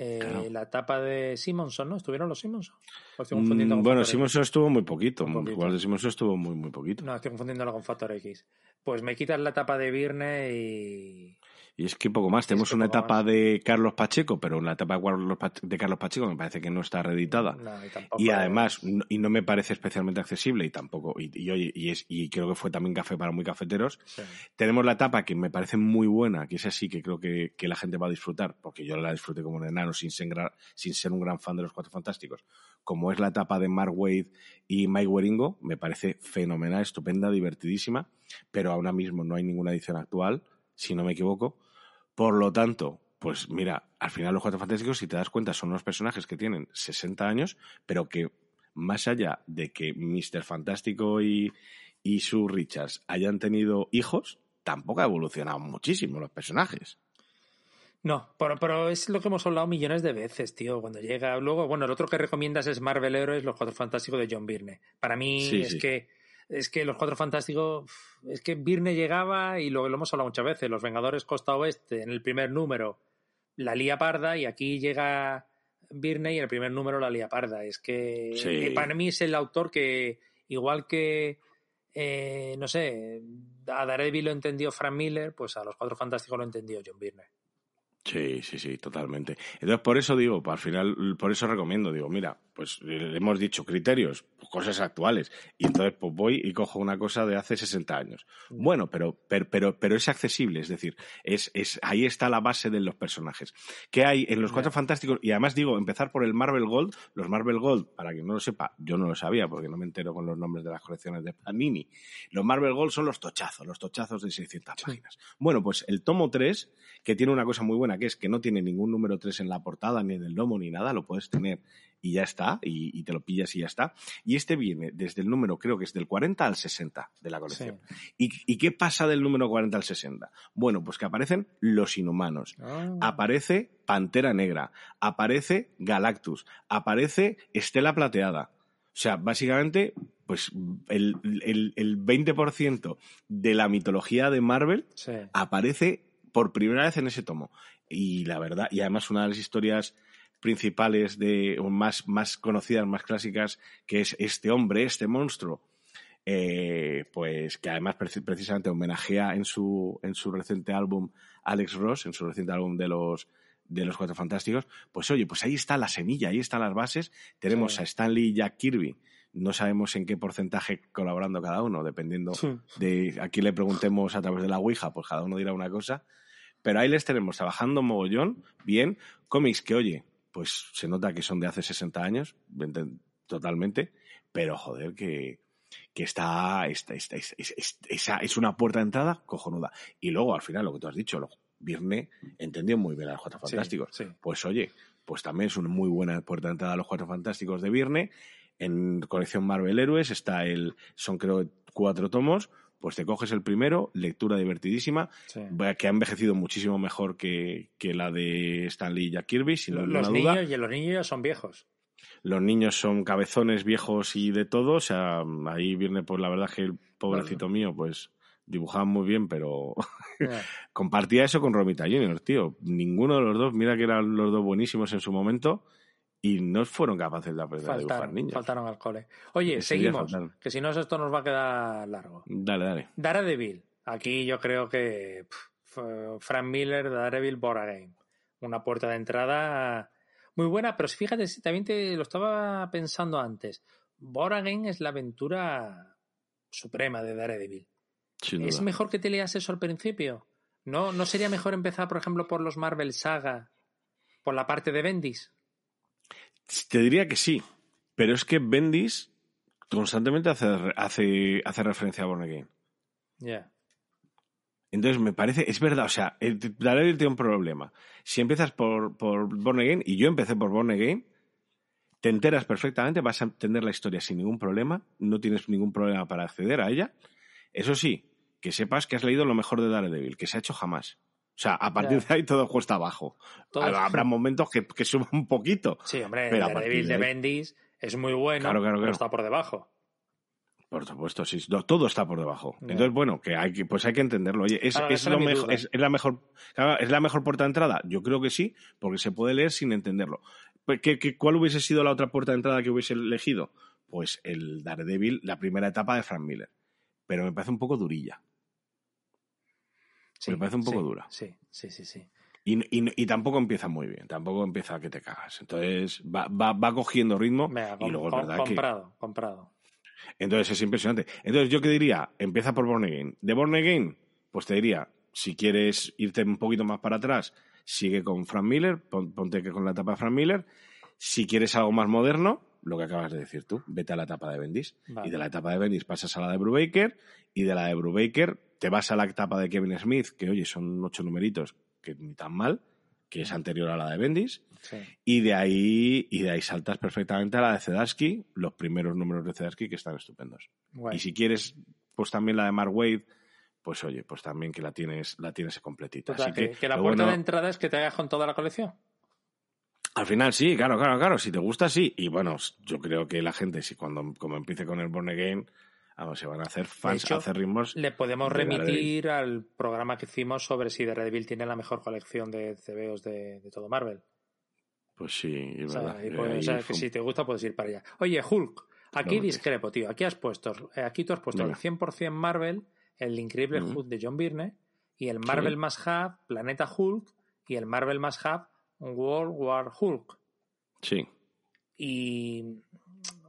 eh, Claro. La etapa de Simonson, ¿no? ¿Estuvieron los Simonson? ¿O estoy confundiendo Mm, con bueno, Factor X? Simonson estuvo muy poquito. Igual de Simonson estuvo muy, muy poquito. No, estoy confundiéndolo con Factor X. Pues me quitas la etapa de Virne y. Y es que poco más. Tenemos una etapa más. de Carlos Pacheco, pero la etapa de Carlos Pacheco me parece que no está reeditada. No, y además, no- y no me parece especialmente accesible y tampoco, y, y, oye, y, es, y creo que fue también café para muy cafeteros. Sí. Tenemos la etapa que me parece muy buena, que es así que creo que, que la gente va a disfrutar, porque yo la disfruté como un enano sin ser, sin ser un gran fan de los Cuatro Fantásticos, como es la etapa de Mark Wade y Mike Waringo, me parece fenomenal, estupenda, divertidísima, pero ahora mismo no hay ninguna edición actual, si no me equivoco. Por lo tanto, pues mira, al final los Cuatro Fantásticos, si te das cuenta, son unos personajes que tienen 60 años, pero que más allá de que Mr. Fantástico y, y Sue Richards hayan tenido hijos, tampoco ha evolucionado muchísimo los personajes. No, pero, pero es lo que hemos hablado millones de veces, tío. Cuando llega. Luego, bueno, el otro que recomiendas es Marvel Heroes, Los Cuatro Fantásticos de John Byrne. Para mí Sí, es sí. que. Es que los Cuatro Fantásticos. Es que Byrne llegaba y lo, lo hemos hablado muchas veces. Los Vengadores Costa Oeste, en el primer número, la lía parda y aquí llega Byrne y en el primer número la lía parda. Es que Sí. para mí es el autor que, igual que. eh, no sé, a Daredevil lo entendió Frank Miller, pues a los Cuatro Fantásticos lo entendió John Byrne. Sí, sí, sí, totalmente. Entonces, por eso digo, al final, por eso recomiendo, digo, mira, pues eh, hemos dicho criterios, pues, cosas actuales, y entonces pues voy y cojo una cosa de hace 60 años. Bueno, pero, pero, pero, pero es accesible, es decir, es, es, ahí está la base de los personajes. ¿Qué hay en los Cuatro. Fantásticos? Y además digo, empezar por el Marvel Gold. Los Marvel Gold, para quien no lo sepa, yo no lo sabía porque no me entero con los nombres de las colecciones de Panini. Los Marvel Gold son los tochazos, los tochazos de 600 páginas. Bueno, pues el tomo 3, que tiene una cosa muy buena, que es que no tiene ningún número 3 en la portada, ni en el lomo, ni nada, lo puedes tener y ya está, y, te lo pillas y ya está. Y este viene desde el número, creo que es del 40 al 60 de la colección. ¿Y, qué pasa del número 40 al 60? Bueno, pues que aparecen los inhumanos, ah. aparece Pantera Negra, aparece Galactus, aparece Estela Plateada. O sea, básicamente, pues el, el, 20% de la mitología de Marvel aparece por primera vez en ese tomo. Y la verdad, y además una de las historias principales de, o más, más conocidas, más clásicas, que es este hombre, este monstruo, eh, pues que además precisamente homenajea en su, en su reciente álbum Alex Ross, en su reciente álbum de los de los Cuatro Fantásticos, pues oye, pues ahí está la semilla, ahí están las bases. Tenemos a Stanley y Jack Kirby. No sabemos en qué porcentaje colaborando cada uno, dependiendo de a quién le preguntemos a través de la Ouija, pues cada uno dirá una cosa. Pero ahí les tenemos trabajando mogollón, bien, cómics que, oye, pues se nota que son de hace 60 años, totalmente, pero joder, que, que está, está, esa es una puerta de entrada cojonuda. Y luego, al final, lo que tú has dicho, lo, Virne entendió muy bien a los Cuatro Fantásticos. Pues oye, pues también es una muy buena puerta de entrada a los Cuatro Fantásticos de Virne. En colección Marvel Héroes está el, son creo cuatro tomos, pues te coges el primero, lectura divertidísima, que ha envejecido muchísimo mejor que, que la de Stanley y Jack Kirby, sin los niños, Y los niños son viejos. Los niños son cabezones viejos y de todo, o sea, ahí viene, pues la verdad que el pobrecito mío, pues dibujaba muy bien, pero compartía eso con Romita Junior, tío. Ninguno de los dos, mira que eran los dos buenísimos en su momento, y no fueron capaces de aprender a dibujar niños. Faltaron al cole. Oye, seguimos, que si no esto nos va a quedar largo. Dale, dale. Daredevil. Aquí yo creo que Frank Miller, Daredevil, Born Una puerta de entrada muy buena, pero fíjate, también te lo estaba pensando antes. Born es la aventura suprema de Daredevil. ¿Es mejor que te leas eso al principio? ¿No, ¿No sería mejor empezar, por ejemplo, por los Marvel Saga, por la parte de Bendis? Te diría que sí, pero es que Bendis constantemente hace, hace, hace referencia a Born Again. Ya. Entonces me parece, es verdad, o sea, Daredevil tiene un problema. Si empiezas por, por Born Again, y yo empecé por Born Again, te enteras perfectamente, vas a entender la historia sin ningún problema, no tienes ningún problema para acceder a ella. Eso sí, que sepas que has leído lo mejor de Daredevil, que se ha hecho jamás. O sea, a partir de ahí todo cuesta abajo. Habrá momentos que, que suba un poquito. Sí, hombre, el Daredevil de, Bendis es muy bueno, pero está por debajo. Por supuesto, sí, todo está por debajo. Entonces, bueno, que hay que, pues hay que entenderlo. Oye, ¿es, es, lo mejor, es, la mejor, ¿es la mejor puerta de entrada? Yo creo que sí, porque se puede leer sin entenderlo. Pues, ¿Qué, qué, cuál hubiese sido la otra puerta de entrada que hubiese elegido? Pues el Daredevil, la primera etapa de Frank Miller. Pero me parece un poco durilla me parece un poco dura. Sí, sí, sí, sí. Y, tampoco empieza muy bien, tampoco empieza a que te cagas. Entonces va, va, cogiendo ritmo y luego es verdad comprado, comprado. Entonces es impresionante. Entonces yo qué diría, empieza por Born Again. De Born Again, pues te diría, si quieres irte un poquito más para atrás, sigue con Frank Miller, ponte que con la etapa de Frank Miller. Si quieres algo más moderno, lo que acabas de decir tú, vete a la etapa de Bendis. Y de la etapa de Bendis pasas a la de Brubaker, y de la de Brubaker te vas a la etapa de Kevin Smith, que oye, son ocho numeritos, que ni tan mal, que es anterior a la de Bendis, y de ahí y de ahí saltas perfectamente a la de Zedarsky, los primeros números de Zedarsky que están estupendos. Y si quieres, pues también la de Mark Wade, pues oye, pues también que la tienes, la tienes completita. Así que, que, la puerta de entrada es que te hagas con toda la colección. Al final sí, claro, claro, claro. Si te gusta, sí. Y bueno, yo creo que la gente, si cuando como empiece con el Born Again, Vamos, se van a hacer fans hacer ritmos. Le podemos remitir al programa que hicimos sobre si Daredevil tiene la mejor colección de CBOs de, todo Marvel. Pues sí, es verdad. o sea, que si te gusta puedes ir para allá. Oye, Hulk, aquí discrepo, tío. Aquí has puesto, eh, aquí tú has puesto el 100% Marvel, el increíble Hulk de John Byrne, y el Marvel más Hub, Planeta Hulk, y el Marvel más Hub, World War Hulk. Sí. Y,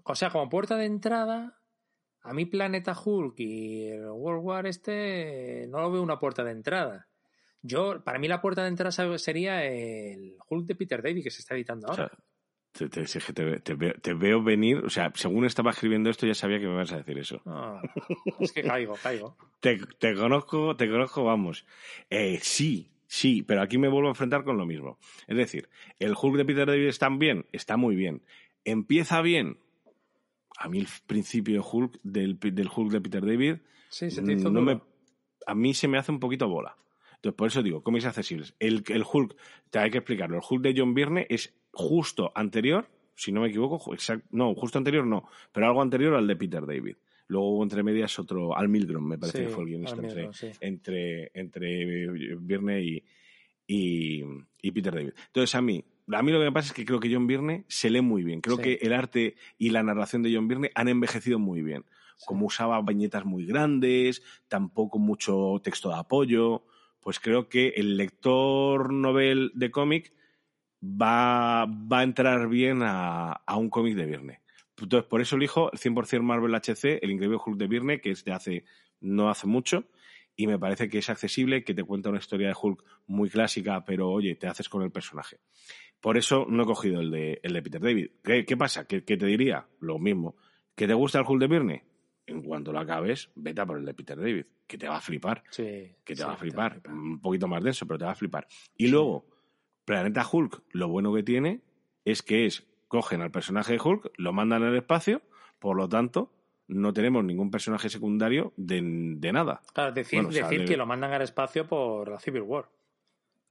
o sea, como puerta de entrada, a mí Planeta Hulk y el World War este no lo veo una puerta de entrada. Yo, para mí la puerta de entrada sería el Hulk de Peter David que se está editando ahora. te, veo, venir, o sea, según estaba escribiendo esto ya sabía que me ibas a decir eso. es que caigo, caigo. te, conozco, te conozco, vamos. Eh, sí, sí, pero aquí me vuelvo a enfrentar con lo mismo. Es decir, el Hulk de Peter David está bien, está muy bien. Empieza bien. A mí el principio Hulk, del, del Hulk de Peter David, Sí, se te hizo no me, a mí se me hace un poquito bola. Entonces, por eso digo, cómics accesibles. El, el Hulk, te hay que explicarlo. El Hulk de John Byrne es justo anterior, si no me equivoco, exact- no, justo anterior no, pero algo anterior al de Peter David. Luego hubo entre medias otro, Al Milgrom, me parece Sí, que fue el guionista entre, sí. entre, entre Byrne y, y, y Peter David. Entonces, a mí, a mí lo que me pasa es que creo que John Byrne se lee muy bien. Creo Sí. que el arte y la narración de John Byrne han envejecido muy bien. Como usaba viñetas muy grandes, tampoco mucho texto de apoyo, pues creo que el lector novel de cómic va, va a entrar bien a, a un cómic de Byrne. Entonces, por eso elijo el 100% Marvel HC, el increíble Hulk de Byrne, que es de hace, no hace mucho, y me parece que es accesible, que te cuenta una historia de Hulk muy clásica, pero oye, te haces con el personaje. Por eso no he cogido el de, el de Peter David. ¿Qué, qué pasa? ¿Qué, qué te diría? Lo mismo. ¿Que te gusta el Hulk de Byrne? En cuanto lo acabes, vete a por el de Peter David, que te va a flipar. Sí, Que te sí, va a flipar. flipar. Un poquito más denso, pero te va a flipar. Y luego, Planeta Hulk, lo bueno que tiene es que es, cogen al personaje de Hulk, lo mandan al espacio, por lo tanto, no tenemos ningún personaje secundario de, de nada. Claro, decir, Bueno, o sea, decir de- que lo mandan al espacio por la Civil War.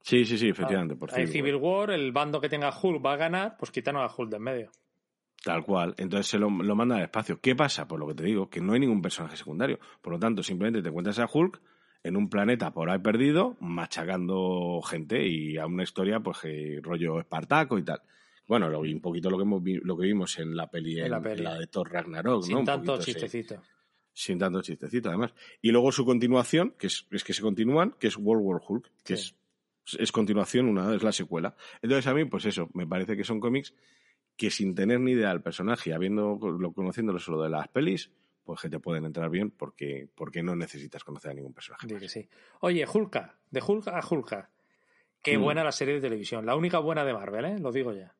Sí, sí, sí, efectivamente. por Hay Civil Civil War. War, el bando que tenga Hulk va a ganar, pues quitaron a Hulk de en medio. Tal cual. Entonces se lo, lo mandan al espacio. ¿Qué pasa? Por lo que te digo, que no hay ningún personaje secundario. Por lo tanto, simplemente te encuentras a Hulk en un planeta por ahí perdido, machacando gente y a una historia, pues, que rollo Espartaco y tal. Bueno, lo, y un poquito lo que, hemos lo que vimos en la peli, En en, la peli. en la de Thor Ragnarok, Sin ¿no? Un tanto ese- chistecito. sin tanto chistecito, además. Y luego su continuación, que es, es que se continúan, que es World War Hulk, que Sí. es, es continuación, una es la secuela. Entonces a mí, pues eso, me parece que son cómics que sin tener ni idea del personaje, habiendo lo conociéndolo solo de las pelis, pues que te pueden entrar bien porque, porque no necesitas conocer a ningún personaje. Que sí. Oye, Hulka, de Hulk a Hulka. Qué Mm. buena la serie de televisión. La única buena de Marvel, ¿eh? Lo digo ya.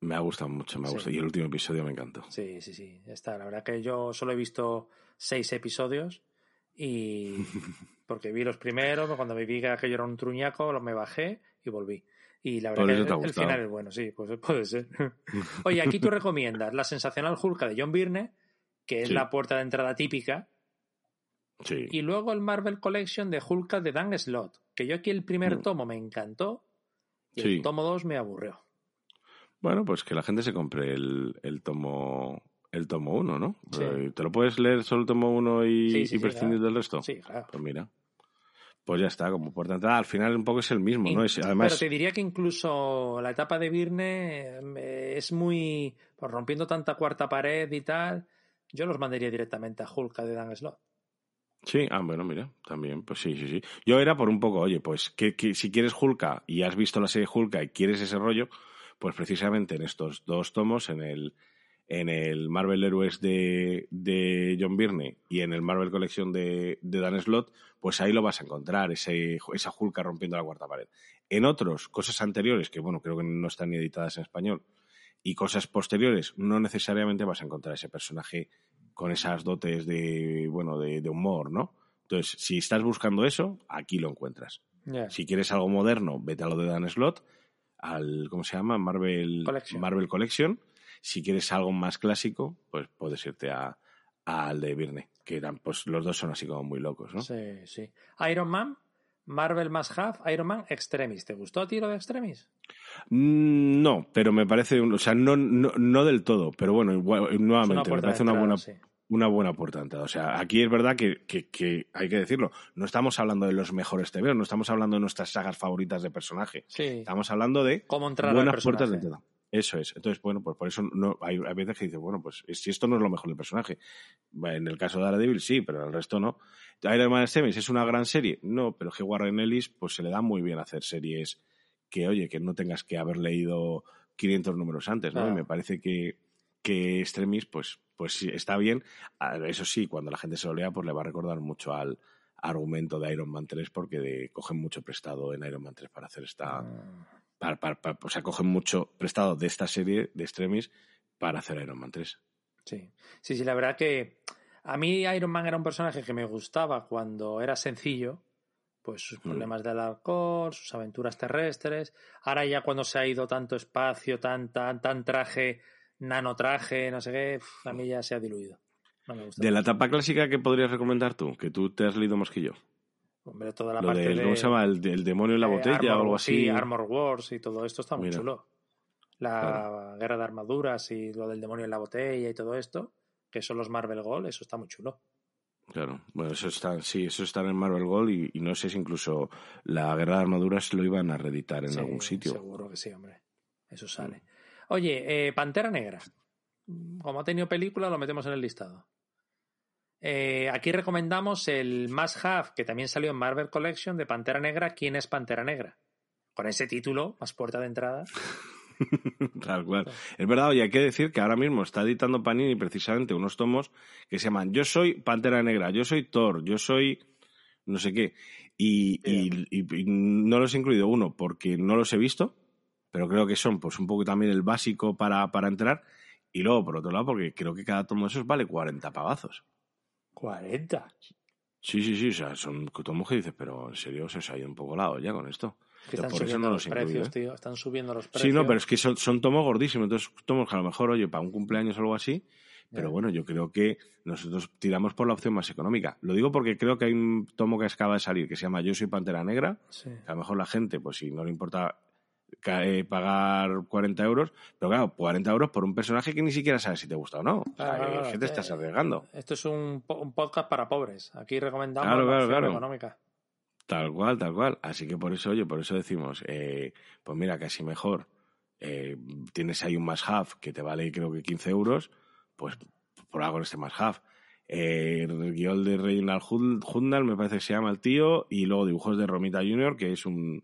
Me ha gustado mucho, me ha Sí. gustado. Y el último episodio me encantó. Sí, sí, sí. Está. La verdad que yo solo he visto seis episodios y porque vi los primeros, cuando me vi que aquello era un truñaco, me bajé y volví. Y la verdad que el, final es bueno, sí, pues puede ser. Oye, aquí tú recomiendas la sensacional Hulka de John Byrne, que es Sí. la puerta de entrada típica, Sí. y luego el Marvel Collection de Hulka de Dan Slott, que yo aquí el primer Mm. tomo me encantó y Sí. el tomo 2 me aburrió. Bueno, pues que la gente se compre el, el tomo el tomo 1, ¿no? Sí. ¿Te lo puedes leer solo el tomo 1 y, Sí, sí, y prescindir claro. del resto? Sí, claro. Pues mira. Pues ya está, como de entrada. Al final un poco es el mismo, ¿no? Es, además, Pero te diría que incluso la etapa de Virne eh, es muy. Pues rompiendo tanta cuarta pared y tal, yo los mandaría directamente a Hulk de Dan Slott. Sí, ah, bueno, mira, también, pues sí, sí, sí. Yo era por un poco, oye, pues que, que si quieres Hulka y has visto la serie Hulka y quieres ese rollo, pues precisamente en estos dos tomos, en el, en el Marvel Heroes de, de John Byrne y en el Marvel Collection de, de Dan Slott, pues ahí lo vas a encontrar, ese, esa Hulka rompiendo la cuarta pared. En otros, cosas anteriores, que bueno, creo que no están ni editadas en español, y cosas posteriores, no necesariamente vas a encontrar ese personaje con esas dotes de, bueno, de, de humor, ¿no? Entonces, si estás buscando eso, aquí lo encuentras. Si quieres algo moderno, vete a lo de Dan Slott, al, ¿cómo se llama? Marvel Collection. Marvel Collection. Si quieres algo más clásico, pues puedes irte a, al de Virne, que eran, pues los dos son así como muy locos, ¿no? Sí, sí. Iron Man, Marvel Must Have, Iron Man Extremis. ¿Te gustó a ti lo de Extremis? Mm, No, pero me parece, o sea, no, no, no del todo, pero bueno, igual, nuevamente, me parece una entrada, buena, sí. una buena puerta de entrada. O sea, aquí es verdad que, que- que hay que decirlo. No estamos hablando de los mejores TVs, no estamos hablando de nuestras sagas favoritas de personaje. Sí. Estamos hablando de ¿Cómo entrar al buenas personaje? puertas de entrada. Eso es. Entonces, bueno, pues por eso no, hay, hay veces que dices, bueno, pues si esto no es lo mejor del personaje. En el caso de Daredevil sí, pero en el resto no. Iron Man Extremis es una gran serie. No, pero que Warren Ellis pues se le da muy bien hacer series que, oye, que no tengas que haber leído 500 números antes, ¿no? Y me parece que, que Extremis, pues, pues sí, está bien. Ah, Eso sí, cuando la gente se lo lea, pues le va a recordar mucho al argumento de Iron Man 3 porque de- cogen mucho prestado en Iron Man 3 para hacer esta... Mm, Para, para- para- o sea, cogen mucho prestado de esta serie de Extremis para hacer Iron Man 3. Sí. sí, sí, la verdad que a mí Iron Man era un personaje que me gustaba cuando era sencillo, pues sus problemas del alcohol, sus aventuras terrestres. Ahora ya cuando se ha ido tanto espacio, tan, tan, tan traje, nanotraje, no sé qué, a mí ya se ha diluido. No me gusta. De la etapa clásica, ¿qué podrías recomendar tú? Que tú te has leído más que yo. Hombre, toda la Lo parte de... ¿Cómo se llama? El, el demonio en la botella Armor- o algo así. Sí, Armor Wars y todo esto está muy Mira. chulo. La guerra de armaduras y lo del demonio en la botella y todo esto, que son los Marvel Gold, eso está muy chulo. Claro, bueno, eso está, sí, eso está en Marvel Gold y, y no sé si incluso la Guerra de Armaduras lo iban a reeditar en Sí, algún sitio. Seguro que sí, hombre. Eso sale. Oye, eh, Pantera Negra. Como ha tenido película, lo metemos en el listado. Eh, aquí recomendamos el Must Have, que también salió en Marvel Collection de Pantera Negra. ¿Quién es Pantera Negra? Con ese título, más puerta de entrada. Tal cual. Es verdad, oye, hay que decir que ahora mismo está editando Panini precisamente unos tomos que se llaman Yo soy Pantera Negra, yo soy Thor, yo soy no sé qué. Y, y- y- y no los he incluido uno porque no los he visto, pero creo que son pues un poco también el básico para, para entrar. Y luego, por otro lado, porque creo que cada tomo de esos vale 40 pagazos. 40. Sí, sí, sí, o sea, son tomos que dices, pero en serio se os ha ido un poco lado ya con esto. Que están por eso subiendo no los los precios, ¿eh? tío. Están subiendo los precios. Sí, no, pero es que son, son tomos gordísimos, entonces tomos que a lo mejor, oye, para un cumpleaños o algo así, pero bueno, yo creo que nosotros tiramos por la opción más económica. Lo digo porque creo que hay un tomo que acaba de salir que se llama Yo soy Pantera Negra, Sí. que a lo mejor la gente, pues si no le importa eh, pagar 40 euros, pero claro, 40 euros por un personaje que ni siquiera sabes si te gusta o no. O sea, Claro, que- claro, que te eh, estás arriesgando. Esto es un, po- un podcast para pobres. Aquí recomendamos la opción económica. Tal cual, tal cual. Así que por eso, oye, por eso decimos, eh, pues mira, casi mejor. eh, tienes ahí un más half que te vale creo que 15 euros, pues por algo este más half. Eh, el guion de Reginald Hudnall me parece que se llama el tío, y luego dibujos de Romita Jr., que es un...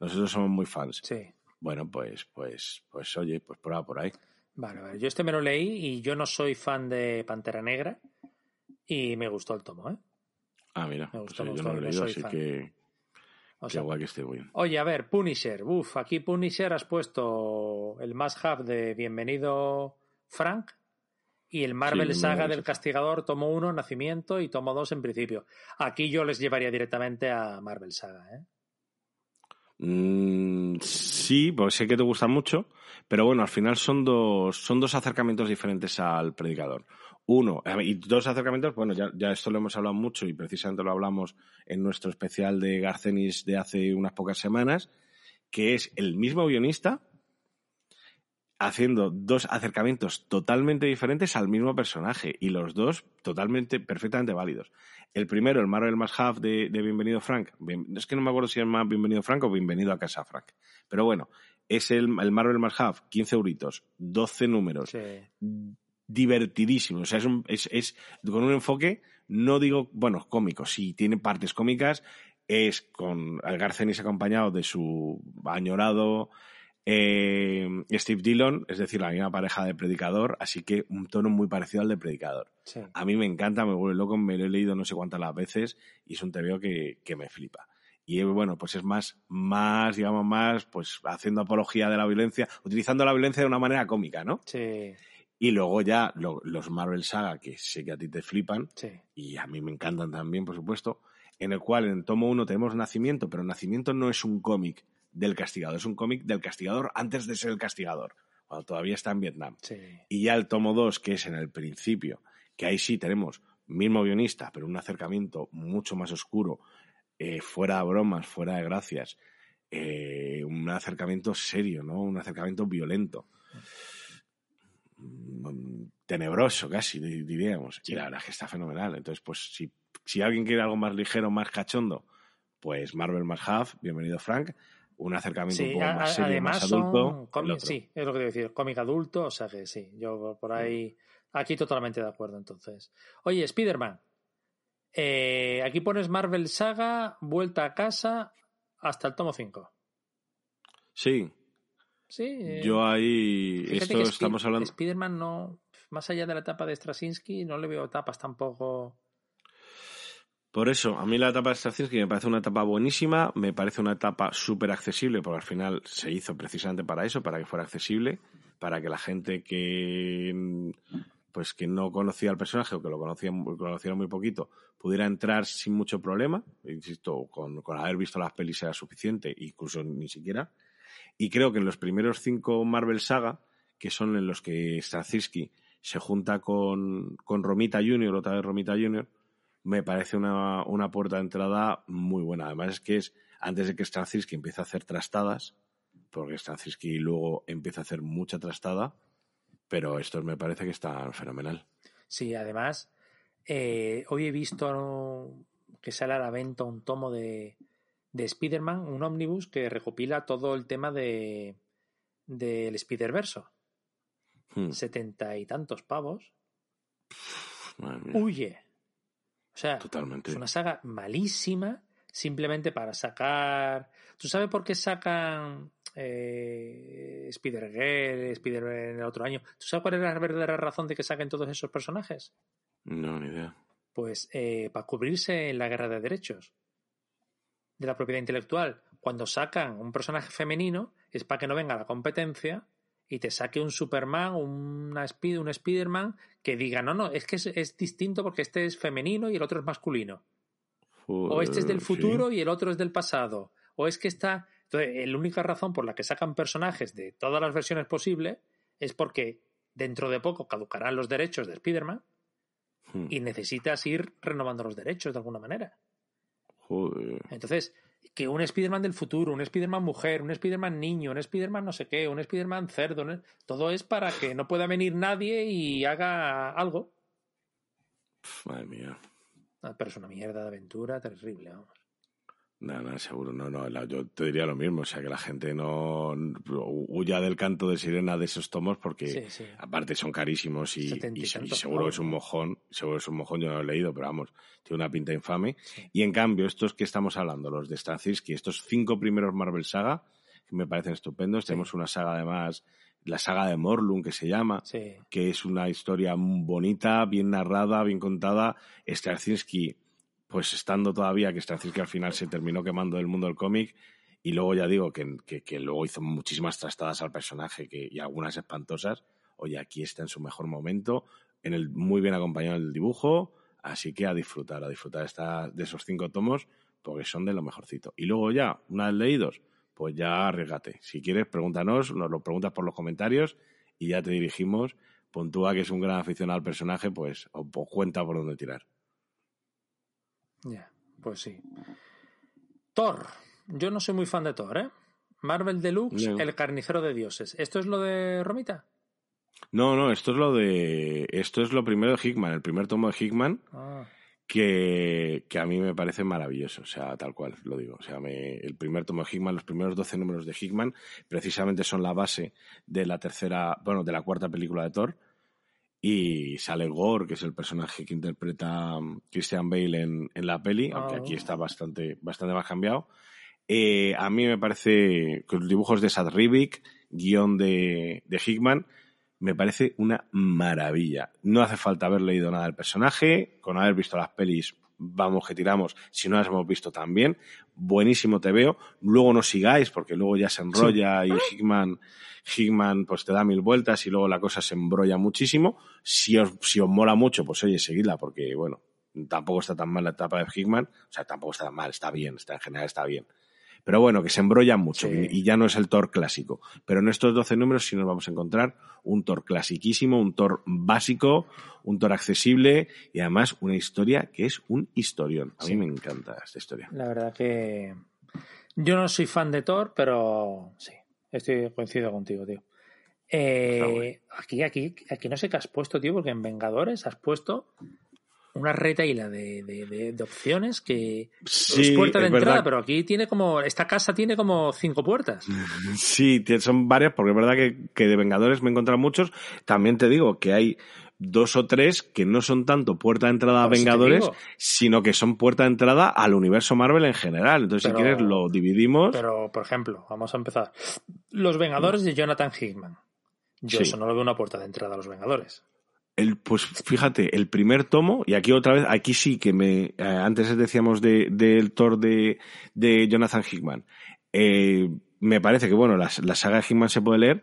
Nosotros somos muy fans. Sí. Bueno, pues, pues, pues oye, pues ahí, por ahí. Vale, vale. Yo este me lo leí y yo no soy fan de Pantera Negra y me gustó el tomo, ¿eh? Ah, mira, Me pues, gustó, eh, me yo no lo he leído, así fan. que O qué sea, guay que esté bien. Oye, a ver, Punisher. Uf, aquí Punisher has puesto el must have de Bienvenido Frank y el Marvel Saga del Castigador, tomo 1, Nacimiento y tomo 2 en principio. Aquí yo les llevaría directamente a Marvel Saga, ¿eh? Mm, sí, pues sé que te gusta mucho, pero bueno, al final son dos, son dos acercamientos diferentes al predicador. Uno, ver, y dos acercamientos, bueno, ya, ya esto lo hemos hablado mucho y precisamente lo hablamos en nuestro especial de Garcenis de hace unas pocas semanas, que es el mismo guionista haciendo dos acercamientos totalmente diferentes al mismo personaje y los dos totalmente, perfectamente válidos. El primero, el Marvel Half de, de Bienvenido Frank. Bien- es que no me acuerdo si es más Bienvenido Frank o Bienvenido a Casa Frank. Pero bueno, es el, el Marvel Más Half, 15 euritos, 12 números, Sí. divertidísimo. O sea, es, un- es, es con un enfoque, no digo, bueno, cómico, sí, tiene partes cómicas, es con Garcenis acompañado de su añorado eh, Steve Dillon, es decir, la misma pareja de Predicador, así que un tono muy parecido al de Predicador. Sí. A mí me encanta, me vuelve loco, me lo he leído no sé cuántas las veces y es un TVO que, que me flipa. Y bueno, pues es más, más, digamos, más, pues haciendo apología de la violencia, utilizando la violencia de una manera cómica, ¿no? Sí, Y luego ya lo- los Marvel Saga, que sé que a ti te flipan, sí. y a mí me encantan también, por supuesto, en el cual en el tomo 1 tenemos Nacimiento, pero Nacimiento no es un cómic del castigador, es un cómic del castigador antes de ser el castigador, cuando todavía está en Vietnam. Sí. Y ya el tomo 2, que es en el principio, que ahí sí tenemos mismo guionista, pero un acercamiento mucho más oscuro, eh, fuera de bromas, fuera de gracias, eh, un acercamiento serio, ¿no? Un acercamiento violento. Mm, Tenebroso casi, di- diríamos. Y la verdad es que está fenomenal. Entonces, pues si, si alguien quiere algo más ligero, más cachondo, pues Marvel más Half, bienvenido Frank. Un acercamiento un Sí, poco a- más serio, además más son adulto. sí, es lo que te decir, cómic adulto, o sea que sí, yo por ahí, aquí totalmente de acuerdo entonces. Oye, Spider-Man, eh, aquí pones Marvel Saga, vuelta a casa hasta el tomo 5. Sí, Sí, eh, yo ahí, esto estamos hablando... Spider-Man no, más allá de la etapa de Straczynski, no le veo etapas tampoco. Por eso, a mí la etapa de Straczynski me parece una etapa buenísima, me parece una etapa súper accesible, porque al final se hizo precisamente para eso, para que fuera accesible, para que la gente que pues que no conocía al personaje o que lo conocía, conociera muy poquito, pudiera entrar sin mucho problema. Insisto, con, con haber visto las pelis era suficiente, incluso ni siquiera. Y creo que en los primeros cinco Marvel Saga, que son en los que Straczynski se junta con, con Romita Jr., otra vez Romita Jr., me parece una, una, puerta de entrada muy buena. Además es que es antes de que Straczynski empiece a hacer trastadas, porque Straczynski luego empieza a hacer mucha trastada, pero esto me parece que está fenomenal. Sí, además, eh, hoy he visto que sale a la venta un tomo de, de Spider-Man, un ómnibus que recopila todo el tema de del Spider-Verso. Hmm. Setenta y tantos pavos. Huye. O sea, Totalmente. es una saga malísima simplemente para sacar... ¿Tú sabes por qué sacan eh, Spider-Girl, Spider en el otro año. ¿Tú sabes cuál es la verdadera razón de que saquen todos esos personajes? No, ni idea. Pues eh, para cubrirse en la guerra de derechos de la propiedad intelectual. Cuando sacan un personaje femenino es para que no venga la competencia y te saque un Superman, una Speed, un Spiderman que diga, no, no, es que es, distinto porque este es femenino y el otro es masculino. o este es del futuro y el otro es del pasado. O es que está entonces, la única razón por la que sacan personajes de todas las versiones posibles es porque dentro de poco caducarán los derechos de Spider-Man hmm. y necesitas ir renovando los derechos de alguna manera. Entonces, que un Spider-Man del futuro, un Spider-Man mujer, un Spider-Man niño, un Spider-Man no sé qué, un Spider-Man cerdo, todo es para que no pueda venir nadie y haga algo. Madre mía. Ah, pero es una mierda de aventura terrible, vamos. No, no, seguro, no, no. yo te diría lo mismo, o sea, que la gente no huya del canto de sirena de esos tomos porque aparte son carísimos y, seguro es un mojón, seguro es un mojón, yo no lo he leído, pero vamos, tiene una pinta infame. Y en cambio, estos que estamos hablando, los de Straczynski, estos cinco primeros Marvel Saga, que me parecen estupendos, tenemos una saga además la saga de Morlun, que se llama, que es una historia bonita, bien narrada, bien contada. Straczynski pues estando todavía, que que al final se terminó quemando del mundo del cómic, y luego ya digo que, que, luego hizo muchísimas trastadas al personaje que, y algunas espantosas. Oye, aquí está en su mejor momento, en el muy bien acompañado del dibujo, así que a disfrutar, a disfrutar esta, de esos cinco tomos, porque son de lo mejorcito. Y luego ya, una vez leídos, pues ya arriesgate. Si quieres, pregúntanos, nos lo preguntas por los comentarios y ya te dirigimos. Puntúa que es un gran aficionado al personaje, pues, o, o cuenta por dónde tirar. Ya, pues sí. Thor. Yo no soy muy fan de Thor, ¿eh? Marvel Deluxe, El carnicero de dioses. ¿Esto es lo de Romita? No, no, esto es lo de. Esto es lo primero de Hickman, el primer tomo de Hickman. Ah. Que, que, a mí me parece maravilloso, o sea, tal cual lo digo. O sea, el primer tomo de Hickman, los primeros 12 números de Hickman, precisamente son la base de la tercera, bueno, de la cuarta película de Thor y sale Gore, que es el personaje que interpreta um, Christian Bale en, en la peli, aunque aquí ah. está bastante, bastante más cambiado. Eh, a mí me parece que los dibujos de Sad Rivik, guion de, de Hickman, me parece una maravilla. No hace falta haber leído nada del personaje, con haber visto las pelis vamos que tiramos, si no las hemos visto también. Buenísimo te veo. Luego no sigáis, porque luego ya se enrolla y Hickman, Hickman pues te da mil vueltas y luego la cosa se embrolla muchísimo. Si os, si os mola mucho, pues oye, seguidla, porque bueno, tampoco está tan mal la etapa de Hickman. O sea, tampoco está tan mal, está bien, está, en general está bien. Pero bueno, que se embrolla mucho y, ya no es el Thor clásico. Pero en estos 12 números sí nos vamos a encontrar un Thor clasiquísimo, un Thor básico, un Thor accesible y además una historia que es un historión. A mí me encanta esta historia. La verdad que yo no soy fan de Thor, pero sí, estoy coincido contigo, tío. Eh, aquí, aquí, aquí no sé qué has puesto, tío, porque en Vengadores has puesto una retaila de, de, de, opciones que es puerta de entrada, pero aquí tiene como, esta casa tiene como cinco puertas. Sí, son varias, porque es verdad que, que de Vengadores me he encontrado muchos. También te digo que hay dos o tres que no son tanto puerta de entrada a Vengadores, sino que son puerta de entrada al universo Marvel en general. Entonces, si quieres, lo dividimos. Pero, por ejemplo, vamos a empezar. Los Vengadores de Jonathan Hickman. Yo eso no lo veo una puerta de entrada a los Vengadores. El, pues fíjate, el primer tomo, y aquí otra vez, aquí sí que me, eh, antes decíamos del de, Thor de, de, Jonathan Hickman, eh, me parece que bueno, la, la, saga de Hickman se puede leer,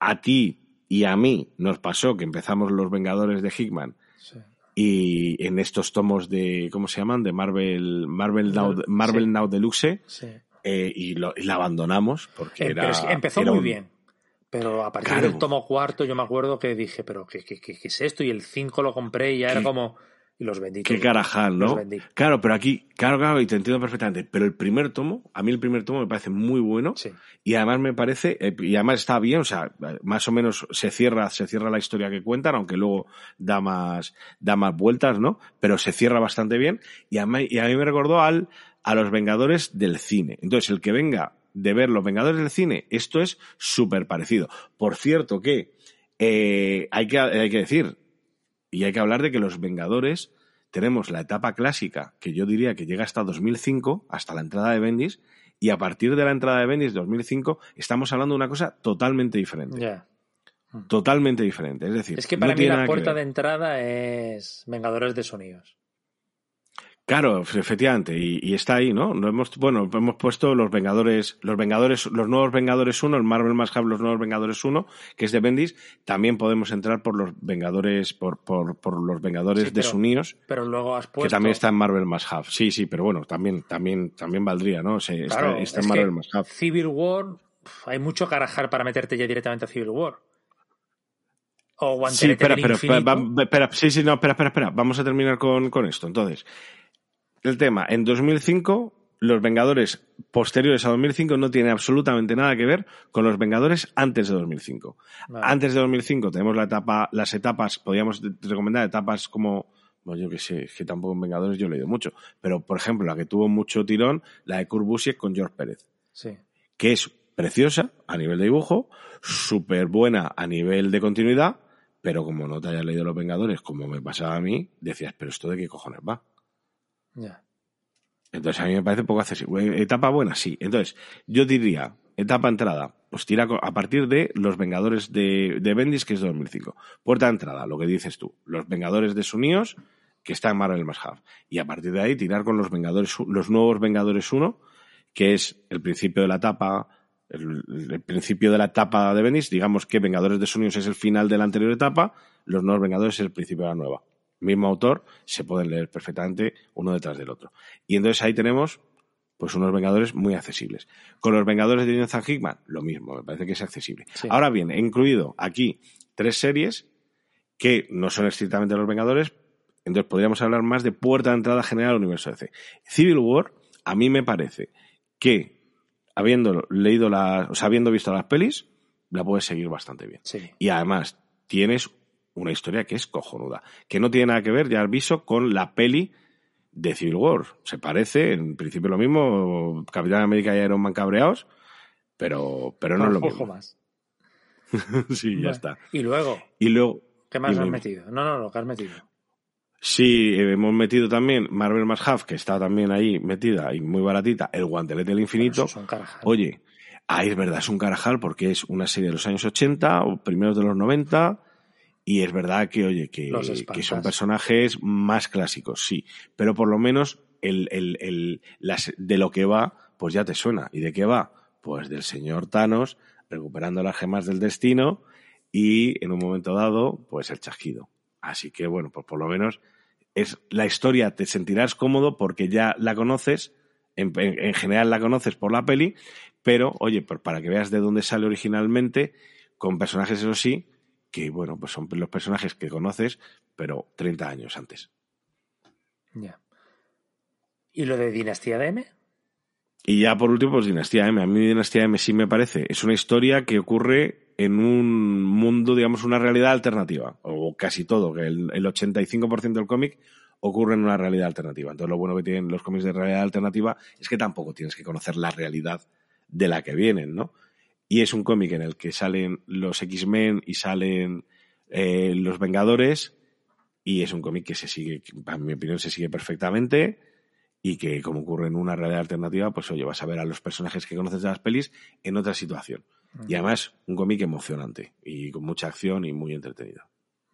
a ti y a mí nos pasó que empezamos los Vengadores de Hickman Sí. y en estos tomos de, ¿cómo se llaman? De Marvel, Marvel, Now, Marvel Sí. Now Deluxe Sí. eh, y, lo, y la abandonamos porque Eh, era, empezó era muy un- bien. Pero a partir Claro. del tomo cuarto yo me acuerdo que dije, pero ¿qué, qué, qué- qué es esto? Y el 5 lo compré y ya era como... Y los vendí. Qué carajal, Los ¿no? vendí. Claro, pero aquí, claro, claro, y te entiendo perfectamente. Pero el primer tomo, a mí el primer tomo me parece muy bueno Sí. y además me parece, eh, y además está bien, o sea, más o menos se cierra, se cierra la historia que cuentan, aunque luego da más, da más vueltas, ¿no? Pero se cierra bastante bien y a mí, y a mí me recordó al, a los Vengadores del cine. Entonces, el que venga de ver los Vengadores del cine, esto es súper parecido. Por cierto que, eh, hay que, hay que decir, y hay que hablar de que los Vengadores tenemos la etapa clásica, que yo diría que llega hasta 2005, hasta la entrada de Bendis, y a partir de la entrada de Bendis 2005 estamos hablando de una cosa totalmente diferente. Totalmente diferente. Es decir, Es que no para mí la puerta de entrada es Vengadores de Sonidos. Claro, efectivamente, y, y está ahí, ¿no? No hemos, bueno, hemos puesto los Vengadores, los Vengadores, los nuevos Vengadores 1, el Marvel más Hub, los nuevos Vengadores 1, que es de Bendis. También podemos entrar por los Vengadores, por, por, por los Vengadores Sí, pero- desunidos, Pero luego has puesto... que también está en Marvel más Hub. Sí, sí, pero bueno, también, también, también valdría, ¿no? O sea, está- Claro, está, es en Marvel más Hub. Civil War, hay mucho carajar para meterte ya directamente a Civil War. O Sí, espera, espera, espera, sí, sí, no, espera, espera, espera. Vamos a terminar con, con esto. Entonces, el tema, en 2005, los Vengadores posteriores a 2005 no tienen absolutamente nada que ver con los Vengadores antes de 2005. Vale. Antes de 2005 tenemos la etapa, las etapas, podríamos recomendar etapas como, bueno, yo que sé, es que tampoco en Vengadores yo he leído mucho, pero por ejemplo, la que tuvo mucho tirón, la de Kurt Busiek con George Pérez Sí. que es preciosa a nivel de dibujo, súper buena a nivel de continuidad, pero como no te hayas leído Los Vengadores, como me pasaba a mí, decías, pero esto de qué cojones va. Entonces a mí me parece poco accesible. Etapa buena, sí. Entonces, yo diría, etapa entrada, pues tira a partir de Los Vengadores de, de Bendis, que es de 2005. Puerta de entrada, lo que dices tú. Los Vengadores desunidos, que está en Marvel más Hub. Y a partir de ahí tirar con los Vengadores, los nuevos Vengadores 1, que es el principio de la etapa, el, principio de la etapa de Bendis. Digamos que Vengadores desunidos es el final de la anterior etapa, los nuevos Vengadores es el principio de la nueva. Mismo autor, se pueden leer perfectamente uno detrás del otro. Y entonces ahí tenemos pues unos Vengadores muy accesibles. Con los Vengadores de Jonathan Hickman, lo mismo, me parece que es accesible. Sí. Ahora bien, he incluido aquí tres series que no son estrictamente los Vengadores, entonces podríamos hablar más de puerta de entrada general al universo DC. Civil War, a mí me parece que, habiendo leído las, o sea, habiendo visto las pelis, la puedes seguir bastante bien. Sí. Y además, tienes una historia que es cojonuda, que no tiene nada que ver, ya aviso, con la peli de Civil War. Se parece, en principio lo mismo, Capitán América y Iron Man cabreados, pero, pero no es lo mismo. más. sí, ya está. Y luego, Y luego, ¿qué más has metido? No, no, lo que has metido. sí, eh, hemos metido también Marvel más Half, que está también ahí metida y muy baratita, el guantelete del infinito. Es un carajal. Oye, ahí es verdad, es un carajal porque es una serie de los años 80 o primeros de los 90 y es verdad que, oye, que, son personajes más clásicos, sí, pero por lo menos el, el, el, las, de lo que va, pues ya te suena. ¿Y de qué va? Pues del señor Thanos recuperando las gemas del destino y en un momento dado, pues el chasquido. Así que bueno, pues por lo menos es la historia, te sentirás cómodo porque ya la conoces, en, en- en general la conoces por la peli, pero oye, pues para que veas de dónde sale originalmente, con personajes, eso sí, que bueno, pues son los personajes que conoces, pero 30 años antes. Ya. ¿Y lo de Dinastía de M? Y ya por último, pues Dinastía M. A mí Dinastía M sí me parece. Es una historia que ocurre en un mundo, digamos, una realidad alternativa. O casi todo, que el, el 85% del cómic ocurre en una realidad alternativa. Entonces lo bueno que tienen los cómics de realidad alternativa es que tampoco tienes que conocer la realidad de la que vienen, ¿no? Y es un cómic en el que salen los X-Men y salen eh, los Vengadores. Y es un cómic que se sigue, a mi opinión, se sigue perfectamente y que como ocurre en una realidad alternativa, pues oye, vas a ver a los personajes que conoces de las pelis en otra situación. Y además, un cómic emocionante y con mucha acción y muy entretenido.